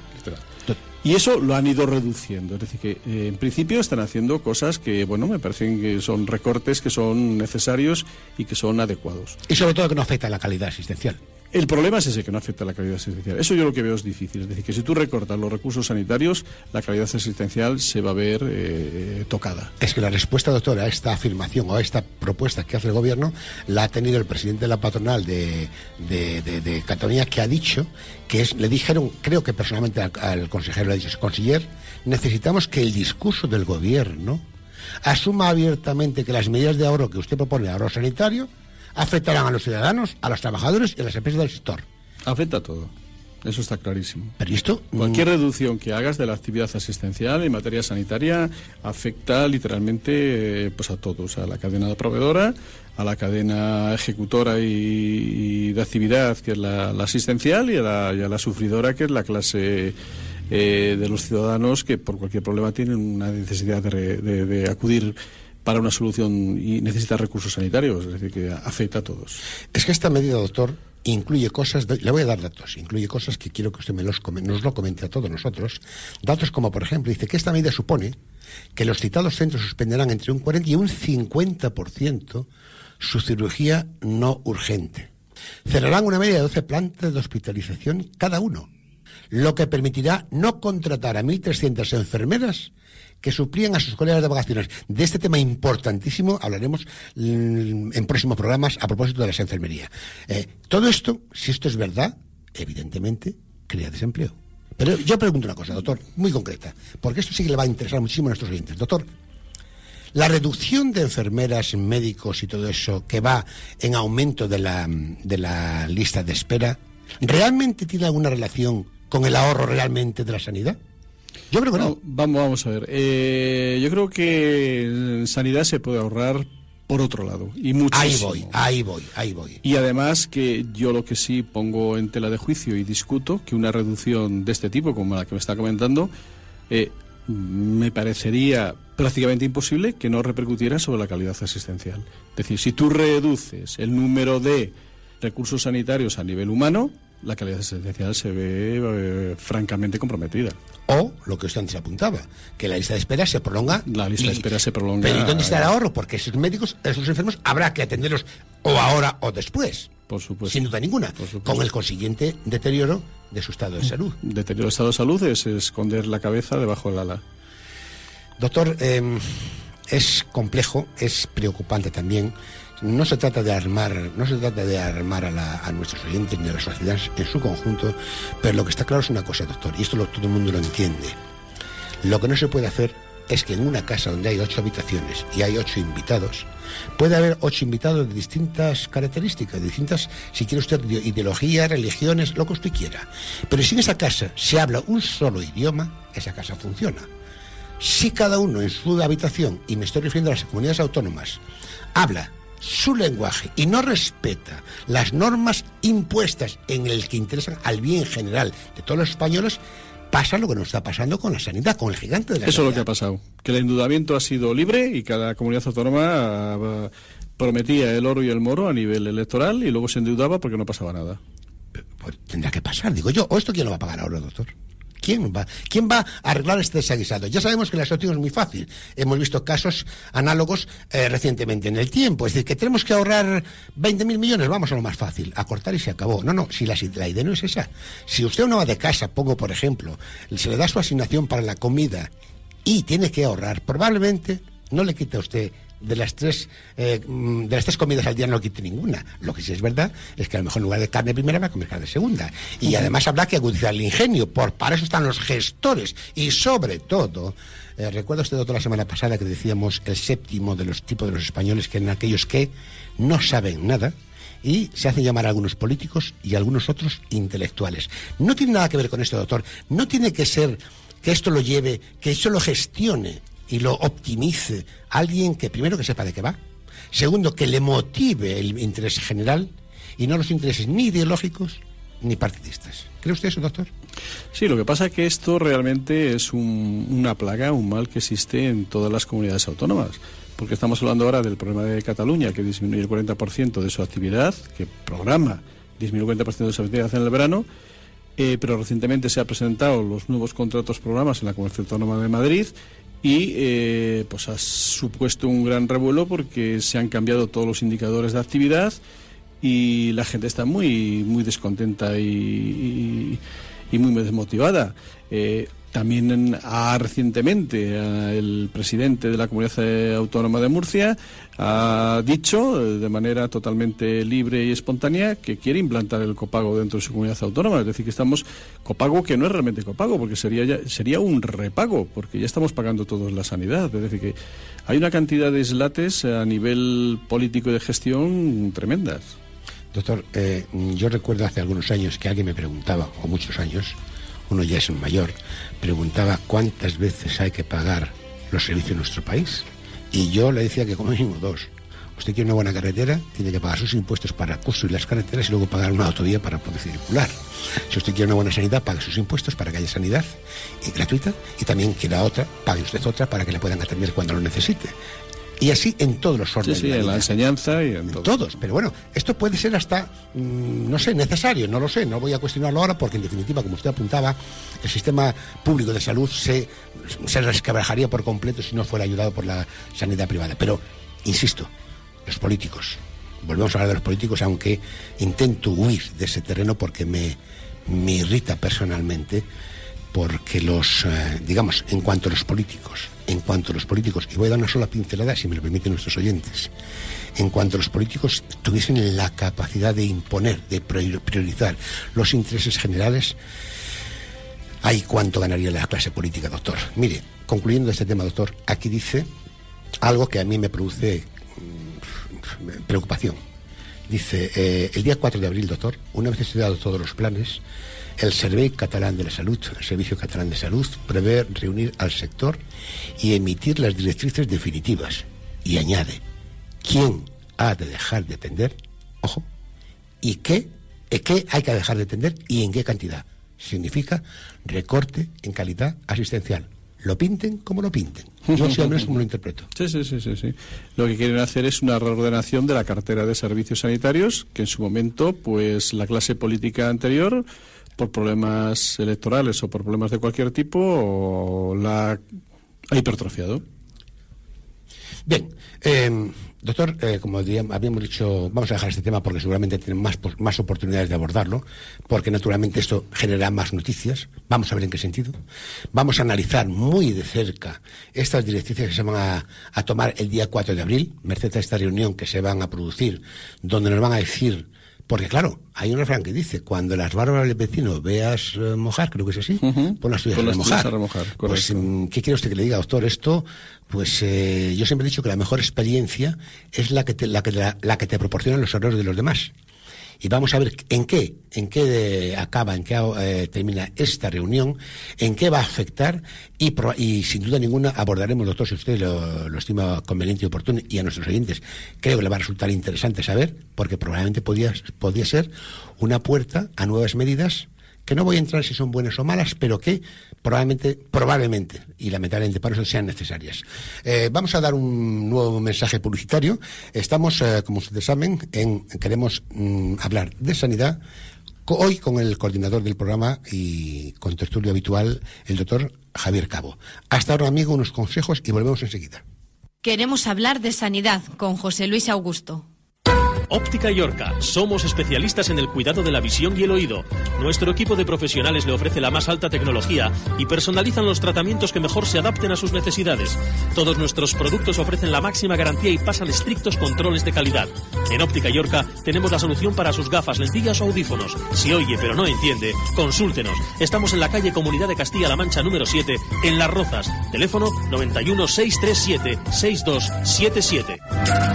Y eso lo han ido reduciendo. Es decir, que eh, en principio están haciendo cosas que, bueno, me parecen que son recortes que son necesarios y que son adecuados. Y sobre todo que no afecta a la calidad asistencial. El problema es ese, que no afecta a la calidad asistencial. Eso yo lo que veo es difícil. Es decir, que si tú recortas los recursos sanitarios, la calidad asistencial se va a ver eh, tocada. Es que la respuesta, doctora, a esta afirmación o a esta propuesta que hace el gobierno la ha tenido el presidente de la patronal de, Cataluña, que ha dicho que es, le dijeron, creo que personalmente al, al consejero le ha dicho, necesitamos que el discurso del gobierno asuma abiertamente que las medidas de ahorro que usted propone, ahorro sanitario, afectarán a los ciudadanos, a los trabajadores y a las empresas del sector. Afecta a todo. Eso está clarísimo. Pero esto. Cualquier reducción que hagas de la actividad asistencial en materia sanitaria afecta literalmente eh, pues a todos, a la cadena de proveedora, a la cadena ejecutora y, de actividad, que es la, asistencial, y a, la, sufridora, que es la clase eh, de los ciudadanos que por cualquier problema tienen una necesidad de acudir para una solución y necesita recursos sanitarios, es decir, que afecta a todos. Es que esta medida, doctor, incluye cosas, le voy a dar datos, incluye cosas que quiero que usted me los, nos lo comente a todos nosotros. Datos como, por ejemplo, dice que esta medida supone que los citados centros suspenderán entre un 40 y un 50% su cirugía no urgente. Cerrarán una media de 12 plantas de hospitalización cada uno, lo que permitirá no contratar a 1.300 enfermeras que suplían a sus colegas de vacaciones. De este tema importantísimo hablaremos mm, en próximos programas a propósito de la enfermería. Eh, todo esto, si esto es verdad, evidentemente crea desempleo. Pero yo pregunto una cosa, doctor, muy concreta, porque esto sí que le va a interesar muchísimo a nuestros oyentes. Doctor, la reducción de enfermeras, médicos y todo eso que va en aumento de la, de la lista de espera, ¿realmente tiene alguna relación con el ahorro realmente de la sanidad? Yo creo que no. vamos, vamos a ver. Eh, yo creo que en sanidad se puede ahorrar por otro lado. Y muchísimo. Ahí voy, ahí voy, ahí voy. Y además que yo lo que sí pongo en tela de juicio y discuto que una reducción de este tipo, como la que me está comentando, eh, me parecería prácticamente imposible que no repercutiera sobre la calidad asistencial. Es decir, si tú reduces el número de recursos sanitarios a nivel humano, la calidad asistencial se ve eh, francamente comprometida. O lo que usted antes apuntaba, que la lista de espera se prolonga. La lista de espera se prolonga. Pero ¿y dónde está el ahorro? Porque esos médicos, esos enfermos, habrá que atenderlos o ahora o después. Por supuesto. Sin duda ninguna. Con el consiguiente deterioro de su estado de salud. Deterioro de estado de salud es esconder la cabeza debajo del ala. Doctor, em, es complejo, es preocupante también no se trata de armar, no se trata de armar a, nuestros oyentes ni a la sociedad en su conjunto, pero lo que está claro es una cosa, doctor, y esto todo el mundo lo entiende. Lo que no se puede hacer es que en una casa donde hay ocho habitaciones y hay ocho invitados, puede haber ocho invitados de distintas características, de distintas, si quiere usted, ideologías, religiones, lo que usted quiera. Pero si en esa casa se habla un solo idioma, esa casa funciona. Si cada uno en su habitación, y me estoy refiriendo a las comunidades autónomas, habla su lenguaje y no respeta las normas impuestas en el que interesan al bien general de todos los españoles, pasa lo que nos está pasando con la sanidad, con el gigante de la Eso es lo que ha pasado, que el endeudamiento ha sido libre y cada comunidad autónoma ah, prometía el oro y el moro a nivel electoral y luego se endeudaba porque no pasaba nada. Pues tendrá que pasar, digo yo. ¿O esto quién lo va a pagar ahora, doctor? ¿Quién va, ¿Quién va a arreglar este desaguisado? Ya sabemos que la situación es muy fácil. Hemos visto casos análogos eh, recientemente en el tiempo. Es decir, que tenemos que ahorrar 20.000 millones, vamos a lo más fácil, a cortar y se acabó. No, no, si la, la idea no es esa. Si usted no va de casa, pongo por ejemplo, se le da su asignación para la comida y tiene que ahorrar, probablemente no le quita a usted de las tres eh, mm, de las tres comidas al día no quite ninguna. Lo que sí es verdad es que a lo mejor en lugar de carne primera va a comer carne segunda. Y además habrá que agudizar el ingenio. Por para eso están los gestores. Y sobre todo, eh, recuerdo usted otro la semana pasada que decíamos el séptimo de los tipos de los españoles que eran aquellos que no saben nada y se hacen llamar a algunos políticos y algunos otros intelectuales. No tiene nada que ver con esto, doctor. No tiene que ser que esto lo lleve, que esto lo gestione y lo optimice alguien que primero que sepa de qué va, segundo que le motive el interés general y no los intereses ni ideológicos ni partidistas. ¿Cree usted eso, doctor? Sí, lo que pasa es que esto realmente es una plaga, un mal que existe en todas las comunidades autónomas. Porque estamos hablando ahora del problema de Cataluña, que disminuye el 40% de su actividad, que programa disminuye el 40% de su actividad en el verano, eh, pero recientemente se han presentado los nuevos contratos programas en la Comunidad Autónoma de Madrid y eh, pues ha supuesto un gran revuelo porque se han cambiado todos los indicadores de actividad y la gente está muy muy descontenta y, muy desmotivada. Eh, también ha recientemente el presidente de la Comunidad Autónoma de Murcia ha dicho eh, de manera totalmente libre y espontánea que quiere implantar el copago dentro de su comunidad autónoma. Es decir, que estamos copago que no es realmente copago, porque sería sería un repago, porque ya estamos pagando todos la sanidad. Es decir, que hay una cantidad de eslates a nivel político y de gestión tremendas. Doctor, eh, yo recuerdo hace algunos años que alguien me preguntaba, o muchos años, uno ya es un mayor, preguntaba cuántas veces hay que pagar los servicios en nuestro país. Y yo le decía que como mínimo dos. Usted quiere una buena carretera, tiene que pagar sus impuestos para construir las carreteras y luego pagar una autovía para poder circular. Si usted quiere una buena sanidad, pague sus impuestos para que haya sanidad y gratuita y también quiera otra, pague usted otra para que le puedan atender cuando lo necesite. Y así en todos los órdenes. Sí, sí, en la enseñanza y en, todos. Pero bueno, esto puede ser hasta, mm, no sé, necesario, no lo sé, no voy a cuestionarlo ahora porque en definitiva, como usted apuntaba, el sistema público de salud se, se resquebrajaría por completo si no fuera ayudado por la sanidad privada. Pero, insisto, los políticos, volvemos a hablar de los políticos, aunque intento huir de ese terreno porque me, me irrita personalmente porque los, eh, digamos, en cuanto a los políticos, en cuanto a los políticos, y voy a dar una sola pincelada, si me lo permiten nuestros oyentes, en cuanto a los políticos tuviesen la capacidad de imponer, de priorizar los intereses generales, hay cuánto ganaría la clase política, doctor. Mire, concluyendo este tema, doctor, aquí dice algo que a mí me produce mm, preocupación. Dice, eh, el día 4 de abril, doctor, una vez estudiados todos los planes, el Servicio Catalán de la Salud, el Servicio Catalán de Salud, prevé reunir al sector y emitir las directrices definitivas. Y añade, ¿quién ha de dejar de atender? Ojo, ¿y qué, qué hay que dejar de atender y en qué cantidad? Significa recorte en calidad asistencial. Lo pinten como lo pinten. Yo sí, al menos como lo interpreto. Sí, sí, sí, sí. Lo que quieren hacer es una reordenación de la cartera de servicios sanitarios que en su momento, pues la clase política anterior por problemas electorales o por problemas de cualquier tipo, la ha hipertrofiado. Bien, eh, doctor, eh, como habíamos dicho, vamos a dejar este tema porque seguramente tienen más, más oportunidades de abordarlo, porque naturalmente esto genera más noticias. Vamos a ver en qué sentido. Vamos a analizar muy de cerca estas directrices que se van a, a tomar el día 4 de abril, merced a esta reunión que se van a producir, donde nos van a decir porque claro, hay un refrán que dice, cuando las barbas del vecino veas eh, mojar, creo que es así, pon las tuyas, a, remojar. pues, mm, ¿qué quiere usted que le diga, doctor? Esto, pues eh, yo siempre he dicho que la mejor experiencia es la que te, la que, la que te proporciona los errores de los demás y vamos a ver en qué, en qué acaba, en qué eh, termina esta reunión, en qué va a afectar y, y, sin duda ninguna abordaremos, doctor, si usted lo, estima conveniente y oportuno y a nuestros oyentes. Creo que le va a resultar interesante saber, porque probablemente podía, podía ser una puerta a nuevas medidas que no voy a entrar si son buenas o malas, pero que probablemente, probablemente y lamentablemente para eso sean necesarias. Eh, vamos a dar un nuevo mensaje publicitario. Estamos, eh, como ustedes saben, en, queremos mm, hablar de sanidad. Hoy con el coordinador del programa y con tertulio habitual, el doctor Javier Cabo. Hasta ahora, amigo, unos consejos y volvemos enseguida. Queremos hablar de sanidad con José Luis Augusto. Óptica Yorca. Somos especialistas en el cuidado de la visión y el oído. Nuestro equipo de profesionales le ofrece la más alta tecnología y personalizan los tratamientos que mejor se adapten a sus necesidades. Todos nuestros productos ofrecen la máxima garantía y pasan estrictos controles de calidad. En Óptica Yorca tenemos la solución para sus gafas, lentillas o audífonos. Si oye pero no entiende, consúltenos. Estamos en la calle Comunidad de Castilla-La Mancha número 7, en Las Rozas. Teléfono 91 637 6277.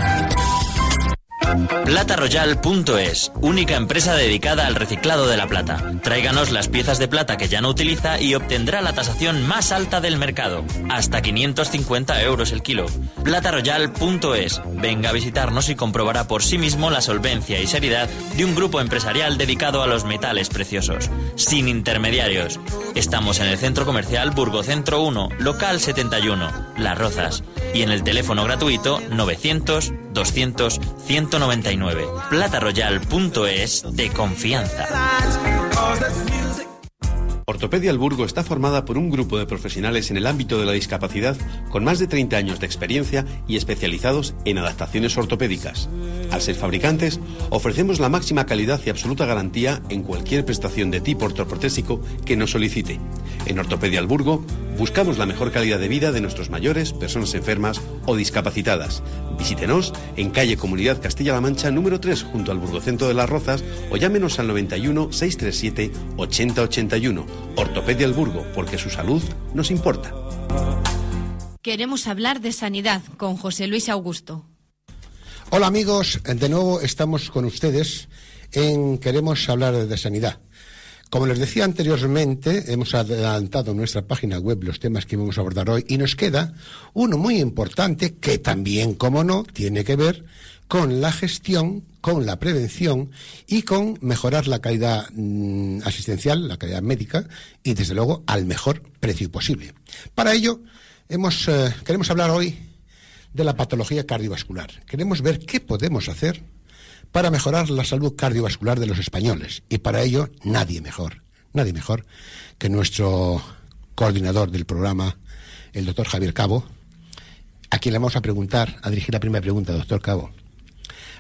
PlataRoyal.es, única empresa dedicada al reciclado de la plata. Tráiganos las piezas de plata que ya no utiliza y obtendrá la tasación más alta del mercado, hasta 550 euros el kilo. PlataRoyal.es, venga a visitarnos y comprobará por sí mismo la solvencia y seriedad de un grupo empresarial dedicado a los metales preciosos, sin intermediarios. Estamos en el centro comercial Burgocentro 1, local 71, Las Rozas, y en el teléfono gratuito 900 200 199. Plataroyal.es de confianza. Ortopedia Alburgo está formada por un grupo de profesionales en el ámbito de la discapacidad con más de 30 años de experiencia y especializados en adaptaciones ortopédicas. Al ser fabricantes, ofrecemos la máxima calidad y absoluta garantía en cualquier prestación de tipo ortoprotésico que nos solicite. En Ortopedia Alburgo buscamos la mejor calidad de vida de nuestros mayores, personas enfermas o discapacitadas. Visítenos en calle Comunidad Castilla-La Mancha número 3 junto al Burgocentro de las Rozas o llámenos al 91 637 8081 Ortopedia El Burgo, porque su salud nos importa. Queremos hablar de sanidad con José Luis Augusto. Hola amigos, de nuevo estamos con ustedes en Queremos hablar de sanidad. Como les decía anteriormente, hemos adelantado en nuestra página web los temas que vamos a abordar hoy y nos queda uno muy importante que también, como no, tiene que ver con la gestión, con la prevención y con mejorar la calidad mm, asistencial, la calidad médica y, desde luego, al mejor precio posible. Para ello, hemos, eh, queremos hablar hoy de la patología cardiovascular. Queremos ver qué podemos hacer para mejorar la salud cardiovascular de los españoles. Y para ello, nadie mejor, nadie mejor que nuestro coordinador del programa, el doctor Javier Cabo, a quien le vamos a preguntar, a dirigir la primera pregunta, doctor Cabo.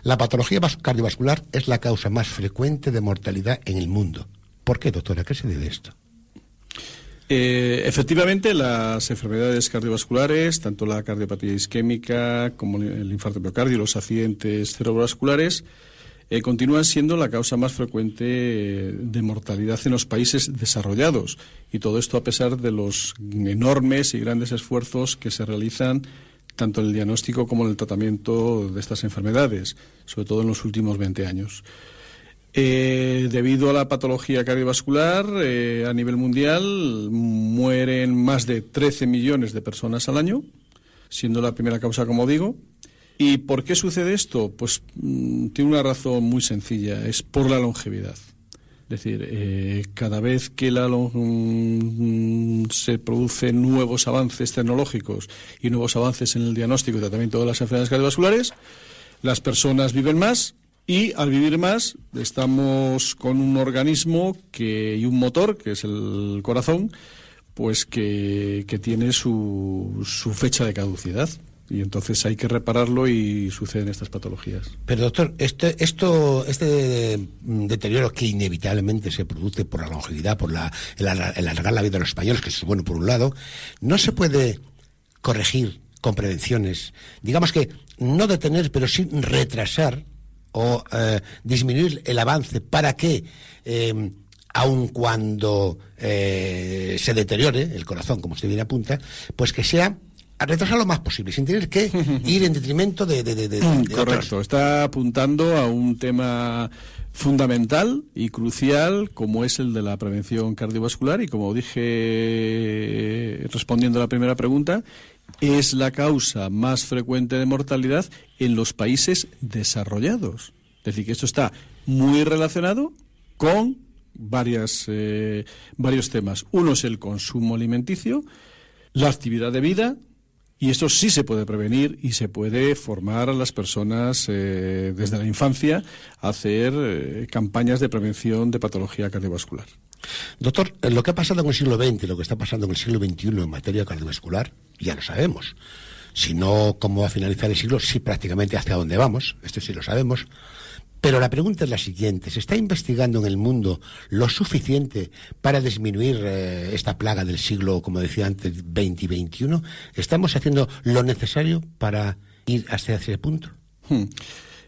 La patología cardiovascular es la causa más frecuente de mortalidad en el mundo. ¿Por qué, doctora? ¿Qué se debe esto? Eh, efectivamente, las enfermedades cardiovasculares, tanto la cardiopatía isquémica como el infarto miocardio, los accidentes cerebrovasculares, eh, continúan siendo la causa más frecuente de mortalidad en los países desarrollados. Y todo esto a pesar de los enormes y grandes esfuerzos que se realizan tanto en el diagnóstico como en el tratamiento de estas enfermedades, sobre todo en los últimos 20 años. Eh, debido a la patología cardiovascular, eh, a nivel mundial mueren más de 13 millones de personas al año, siendo la primera causa, como digo. ¿Y por qué sucede esto? Pues mm, tiene una razón muy sencilla, es por la longevidad. Es decir, eh, cada vez que la, mm, se producen nuevos avances tecnológicos y nuevos avances en el diagnóstico y tratamiento de las enfermedades cardiovasculares, las personas viven más y al vivir más estamos con un organismo que, y un motor, que es el corazón, pues que, tiene su, su fecha de caducidad y entonces hay que repararlo y suceden estas patologías. Pero doctor, este, esto, este deterioro que inevitablemente se produce por la longevidad, por la, el, alargar la vida de los españoles, que es bueno por un lado, no se puede corregir con prevenciones, digamos que no detener, pero sí retrasar o eh, disminuir el avance. Para que eh, aun cuando eh, se deteriore el corazón, como usted bien apunta, pues que sea a retrasar lo más posible, sin tener que [laughs] ir en detrimento de, de, Correcto, está apuntando a un tema fundamental y crucial como es el de la prevención cardiovascular y como dije respondiendo a la primera pregunta, es la causa más frecuente de mortalidad en los países desarrollados. Es decir, que esto está muy relacionado con varias, eh, varios temas. Uno es el consumo alimenticio, la actividad de vida, y esto sí se puede prevenir y se puede formar a las personas eh, desde la infancia a hacer eh, campañas de prevención de patología cardiovascular. Doctor, lo que ha pasado en el siglo XX, lo que está pasando en el siglo XXI en materia cardiovascular, ya lo sabemos. Si no, cómo va a finalizar el siglo, sí prácticamente hacia dónde vamos, esto sí lo sabemos. Pero la pregunta es la siguiente, ¿se está investigando en el mundo lo suficiente para disminuir eh, esta plaga del siglo, como decía antes, 20 y 21? ¿Estamos haciendo lo necesario para ir hacia ese punto? Hmm.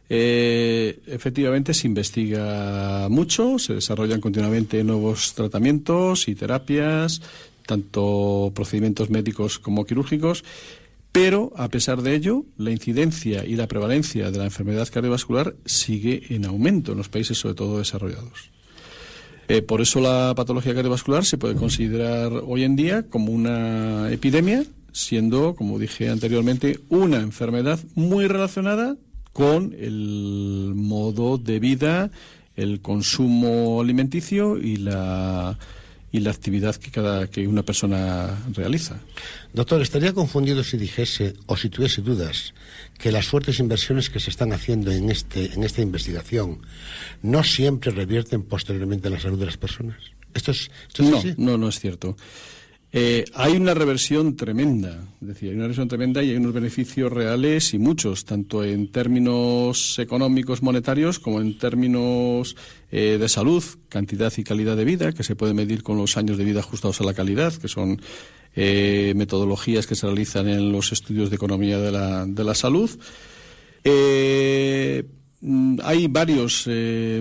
Eh, efectivamente se investiga mucho, se desarrollan continuamente nuevos tratamientos y terapias, tanto procedimientos médicos como quirúrgicos, pero, a pesar de ello, la incidencia y la prevalencia de la enfermedad cardiovascular sigue en aumento en los países, sobre todo desarrollados. Eh, por eso la patología cardiovascular se puede considerar hoy en día como una epidemia, siendo, como dije anteriormente, una enfermedad muy relacionada con el modo de vida, el consumo alimenticio y la y la actividad que cada que una persona realiza. Doctor, estaría confundido si dijese o si tuviese dudas que las fuertes inversiones que se están haciendo en este en esta investigación no siempre revierten posteriormente en la salud de las personas. ¿Esto es, esto es No, así? no, no es cierto. Eh, hay una reversión tremenda, es decir, hay una reversión tremenda y hay unos beneficios reales y muchos, tanto en términos económicos monetarios como en términos eh, de salud, cantidad y calidad de vida, que se puede medir con los años de vida ajustados a la calidad, que son eh, metodologías que se realizan en los estudios de economía de la, de la salud. Eh, mm, hay varias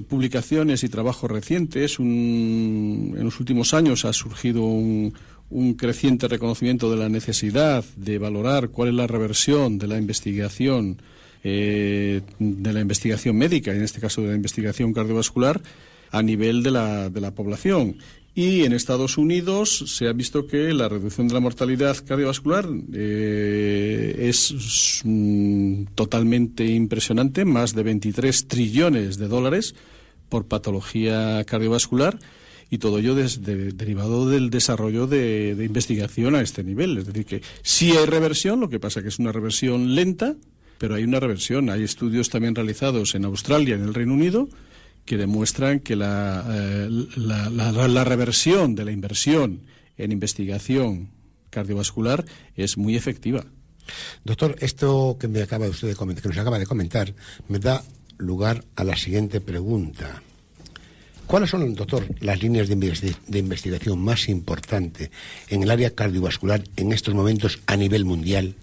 publicaciones y trabajos recientes. Un- en los últimos años ha surgido un, un creciente reconocimiento de la necesidad de valorar cuál es la reversión de la investigación eh, de la investigación médica, en este caso de la investigación cardiovascular, a nivel de la, de la población. Y en Estados Unidos se ha visto que la reducción de la mortalidad cardiovascular eh, es mm, totalmente impresionante, más de 23 trillones de dólares por patología cardiovascular y todo ello des- de- derivado del desarrollo de, investigación a este nivel. Es decir, que sí hay reversión, lo que pasa que es una reversión lenta, pero hay una reversión. Hay estudios también realizados en Australia, en el Reino Unido, que demuestran que la, eh, la, la- la reversión de la inversión en investigación cardiovascular es muy efectiva. Doctor, esto que me acaba usted de comentar, que nos acaba de comentar, me da lugar a la siguiente pregunta. ¿Cuáles son, doctor, las líneas de, investi- de investigación más importantes en el área cardiovascular en estos momentos a nivel mundial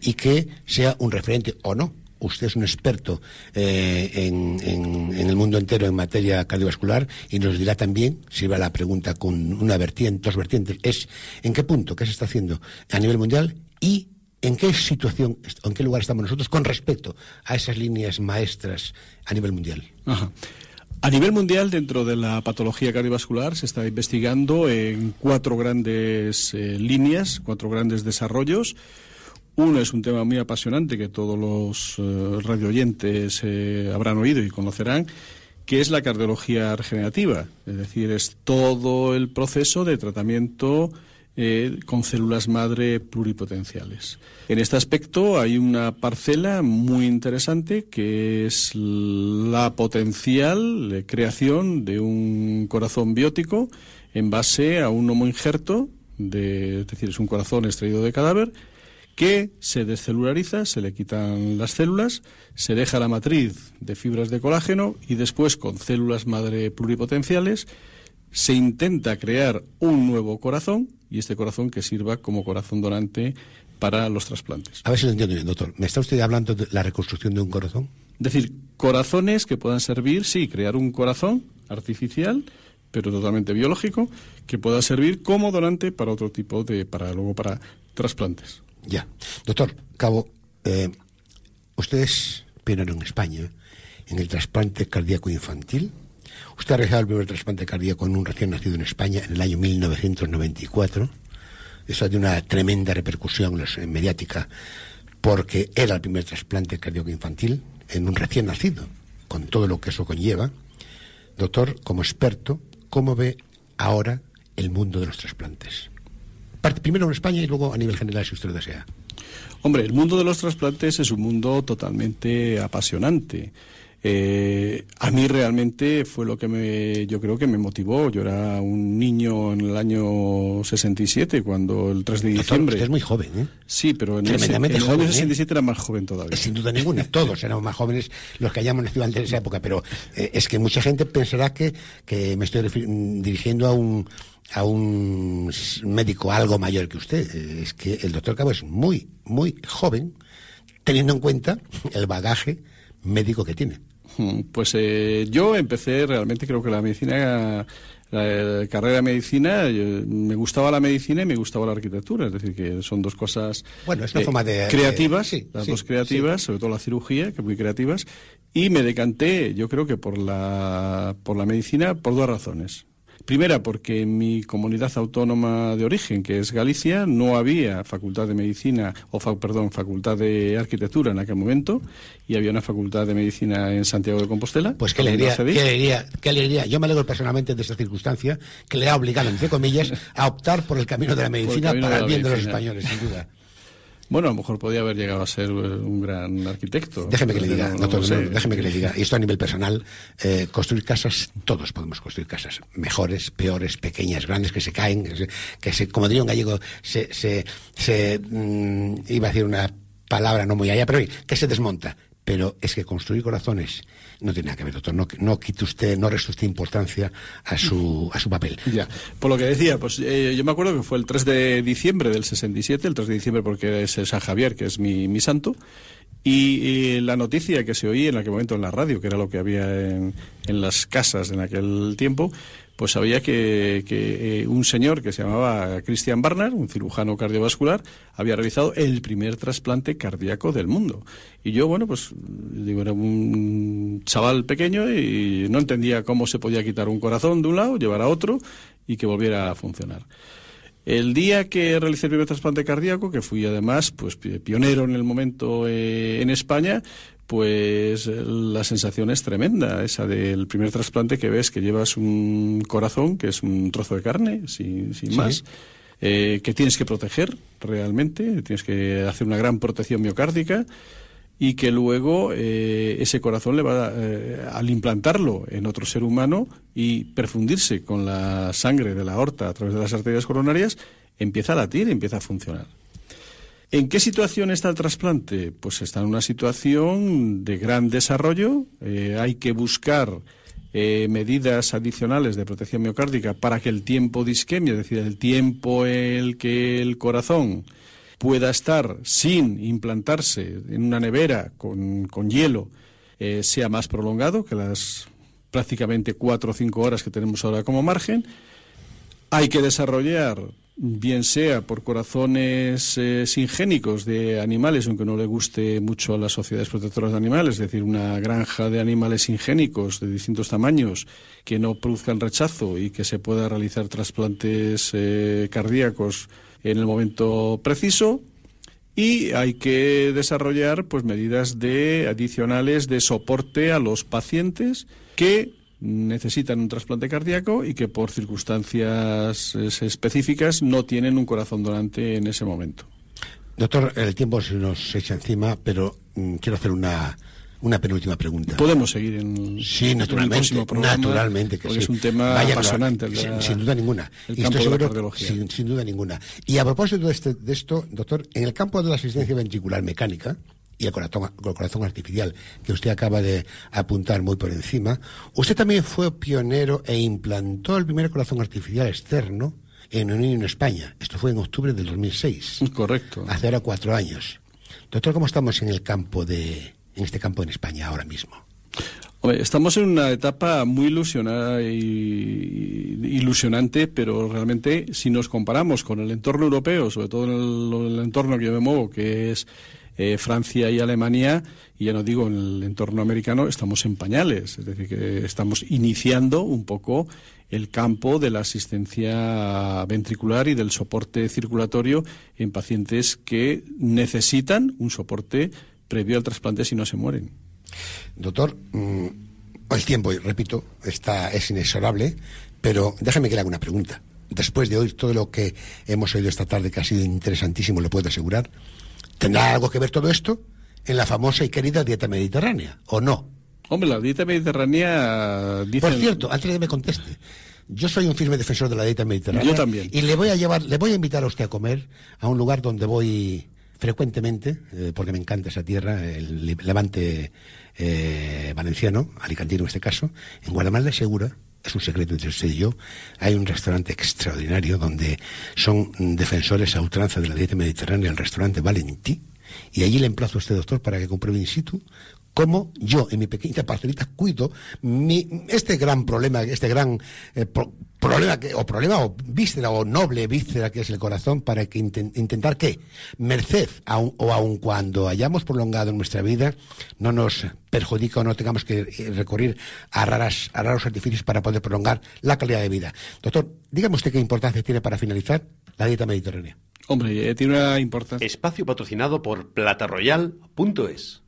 y que sea un referente o no? Usted es un experto eh, en, en- en el mundo entero en materia cardiovascular y nos dirá también, si la pregunta con una vertiente, dos vertientes, es en qué punto, qué se está haciendo a nivel mundial y en qué situación, en qué lugar estamos nosotros con respecto a esas líneas maestras a nivel mundial. Ajá. A nivel mundial, dentro de la patología cardiovascular, se está investigando en cuatro grandes eh, líneas, cuatro grandes desarrollos. Uno es un tema muy apasionante que todos los eh, radioyentes eh, habrán oído y conocerán, que es la cardiología regenerativa. Es decir, es todo el proceso de tratamiento eh, con células madre pluripotenciales. En este aspecto hay una parcela muy interesante que es la potencial creación de un corazón biótico en base a un homoinjerto, de, es decir, es un corazón extraído de cadáver, que se descelulariza, se le quitan las células, se deja la matriz de fibras de colágeno y después con células madre pluripotenciales se intenta crear un nuevo corazón y este corazón que sirva como corazón donante para los trasplantes. A ver si lo entiendo bien, doctor. ¿Me está usted hablando de la reconstrucción de un corazón? Es decir, corazones que puedan servir, sí, crear un corazón artificial, pero totalmente biológico, que pueda servir como donante para otro tipo de, para luego para trasplantes. Ya. Doctor Cabo, eh, usted es pionero en España en el trasplante cardíaco infantil. Usted ha realizado el primer trasplante cardíaco en un recién nacido en España en el año 1994. Eso de una tremenda repercusión mediática porque era el primer trasplante cardíaco infantil en un recién nacido, con todo lo que eso conlleva. Doctor, como experto, ¿cómo ve ahora el mundo de los trasplantes? Primero en España y luego a nivel general, si usted lo desea. Hombre, el mundo de los trasplantes es un mundo totalmente apasionante. Eh, a mí realmente fue lo que me, yo creo que me motivó. Yo era un niño en el año 67, cuando el 3 de diciembre. usted es muy joven, ¿eh? Sí, pero en, ese, en el joven, año ¿eh? 67 era más joven todavía. Sin duda ninguna, [laughs] todos éramos más jóvenes los que hayamos nacido antes de esa época, pero eh, es que mucha gente pensará que, que me estoy mm, dirigiendo a un a un médico algo mayor que usted. Eh, Es que el doctor Cabo es muy, muy joven, teniendo en cuenta el bagaje médico que tiene. Mm, Pues eh, yo empecé realmente, creo que la medicina, la, eh, carrera de medicina, eh, me gustaba la medicina y me gustaba la arquitectura, es decir, que son dos cosas Bueno, es una forma de- creativas, de- sí, las sí, dos creativas, sobre todo la cirugía, que muy creativas, y me decanté, yo creo que por la, por la medicina, por dos razones. Primera, porque en mi comunidad autónoma de origen, que es Galicia, no había facultad de medicina, o fa- perdón, facultad de arquitectura en aquel momento, y había una facultad de medicina en Santiago de Compostela. Pues qué alegría, qué alegría, qué alegría. Yo me alegro personalmente de esta circunstancia que le ha obligado, entre comillas, a optar por el camino de la medicina para el bien de los españoles, sin duda. Bueno, a lo mejor podía haber llegado a ser eh, un gran arquitecto. Déjeme que le diga, No- no no, déjeme que le diga. Y esto a nivel personal, eh, construir casas, todos podemos construir casas. Mejores, peores, pequeñas, grandes, que se caen, que se, que se- como diría un gallego, se, se, se, mm, iba a decir una palabra no muy allá, pero oye, que se desmonta. Pero es que construir corazones no tiene nada que ver, doctor. No, no quite usted, no reste usted importancia a su, a su papel. Ya, por lo que decía, pues eh, yo me acuerdo que fue el 3 de diciembre del 67, el 3 de diciembre porque es San Javier, que es mi, mi santo, y, y la noticia que se oía en aquel momento en la radio, que era lo que había en, en las casas en aquel tiempo, pues sabía que, que, eh, un señor que se llamaba Christian Barnard, un cirujano cardiovascular, había realizado el primer trasplante cardíaco del mundo. Y yo, bueno, pues digo, era un chaval pequeño y no entendía cómo se podía quitar un corazón de un lado, llevar a otro y que volviera a funcionar. El día que realicé el primer trasplante cardíaco, que fui además pues pi- pionero en el momento eh, en España, pues la sensación es tremenda, esa del primer trasplante que ves que llevas un corazón, que es un trozo de carne, sin, sin Sí. más, eh, que tienes que proteger realmente, tienes que hacer una gran protección miocárdica y que luego eh, ese corazón le va eh, al implantarlo en otro ser humano y perfundirse con la sangre de la aorta a través de las arterias coronarias, empieza a latir, empieza a funcionar. ¿En qué situación está el trasplante? Pues está en una situación de gran desarrollo. eh, hay que buscar eh, medidas adicionales de protección miocárdica para que el tiempo de isquemia, es decir, el tiempo en el que el corazón pueda estar sin implantarse en una nevera con, con hielo, eh, sea más prolongado que las prácticamente cuatro o cinco horas que tenemos ahora como margen. Hay que desarrollar, bien sea por corazones eh, singénicos de animales, aunque no le guste mucho a las sociedades protectoras de animales, es decir, una granja de animales singénicos de distintos tamaños que no produzcan rechazo y que se pueda realizar trasplantes eh, cardíacos en el momento preciso. Y hay que desarrollar pues medidas de adicionales de soporte a los pacientes que necesitan un trasplante cardíaco y que por circunstancias eh, específicas no tienen un corazón donante en ese momento. Doctor, el tiempo se nos echa encima, pero mm, quiero hacer una, una penúltima pregunta. Podemos seguir en, Sí, en el naturalmente, próximo programa, naturalmente que porque sí. es un tema Vaya, apasionante. el sin, la- sin duda ninguna. El Y campo estoy de la seguro- cardiología. sin, sin duda ninguna. Y a propósito de, este, de esto, doctor, en el campo de la asistencia ventricular mecánica y el corazón, el corazón artificial, que usted acaba de apuntar muy por encima, usted también fue pionero e implantó el primer corazón artificial externo en Unión España. Esto fue en octubre del 2006 Correcto. hace ahora cuatro años. Doctor, ¿cómo estamos en el campo de, en este campo en España ahora mismo? Estamos en una etapa muy ilusionada y ilusionante, pero realmente si nos comparamos con el entorno europeo, sobre todo en el, el entorno que yo me muevo, que es eh, Francia y Alemania, y ya no digo en el entorno americano, estamos en pañales, es decir, que estamos iniciando un poco el campo de la asistencia ventricular y del soporte circulatorio en pacientes que necesitan un soporte previo al trasplante si no se mueren. Doctor, mm, el tiempo, repito, está, es inexorable, pero déjame que le haga una pregunta. Después de oír todo lo que hemos oído esta tarde, que ha sido interesantísimo, lo puedo asegurar, ¿tendrá algo que ver todo esto en la famosa y querida dieta mediterránea, o no? Hombre, la dieta mediterránea dicen... Por cierto, antes de que me conteste, yo soy un firme defensor de la dieta mediterránea. Yo también. Y le voy a llevar, le voy a invitar a usted a comer a un lugar donde voy frecuentemente, eh, porque me encanta esa tierra, el le- levante eh, valenciano, alicantino en este caso, en Guadalajara Segura, es un secreto entre usted y yo, hay un restaurante extraordinario donde son defensores a ultranza de la dieta mediterránea, el restaurante Valentí, y allí le emplazo a usted, doctor, para que compruebe in situ cómo yo, en mi pequeña parcelita, cuido mi, este gran problema, este gran eh, pro- problema, que, o problema, o víscera, o noble víscera que es el corazón, para que inten- intentar que, merced, aun- o aun cuando hayamos prolongado nuestra vida, no nos perjudica o no tengamos que eh, recurrir a, raras, a raros artificios para poder prolongar la calidad de vida. Doctor, dígame usted qué importancia tiene para finalizar la dieta mediterránea. Hombre, eh, tiene una importancia... Espacio patrocinado por plataroyal.es.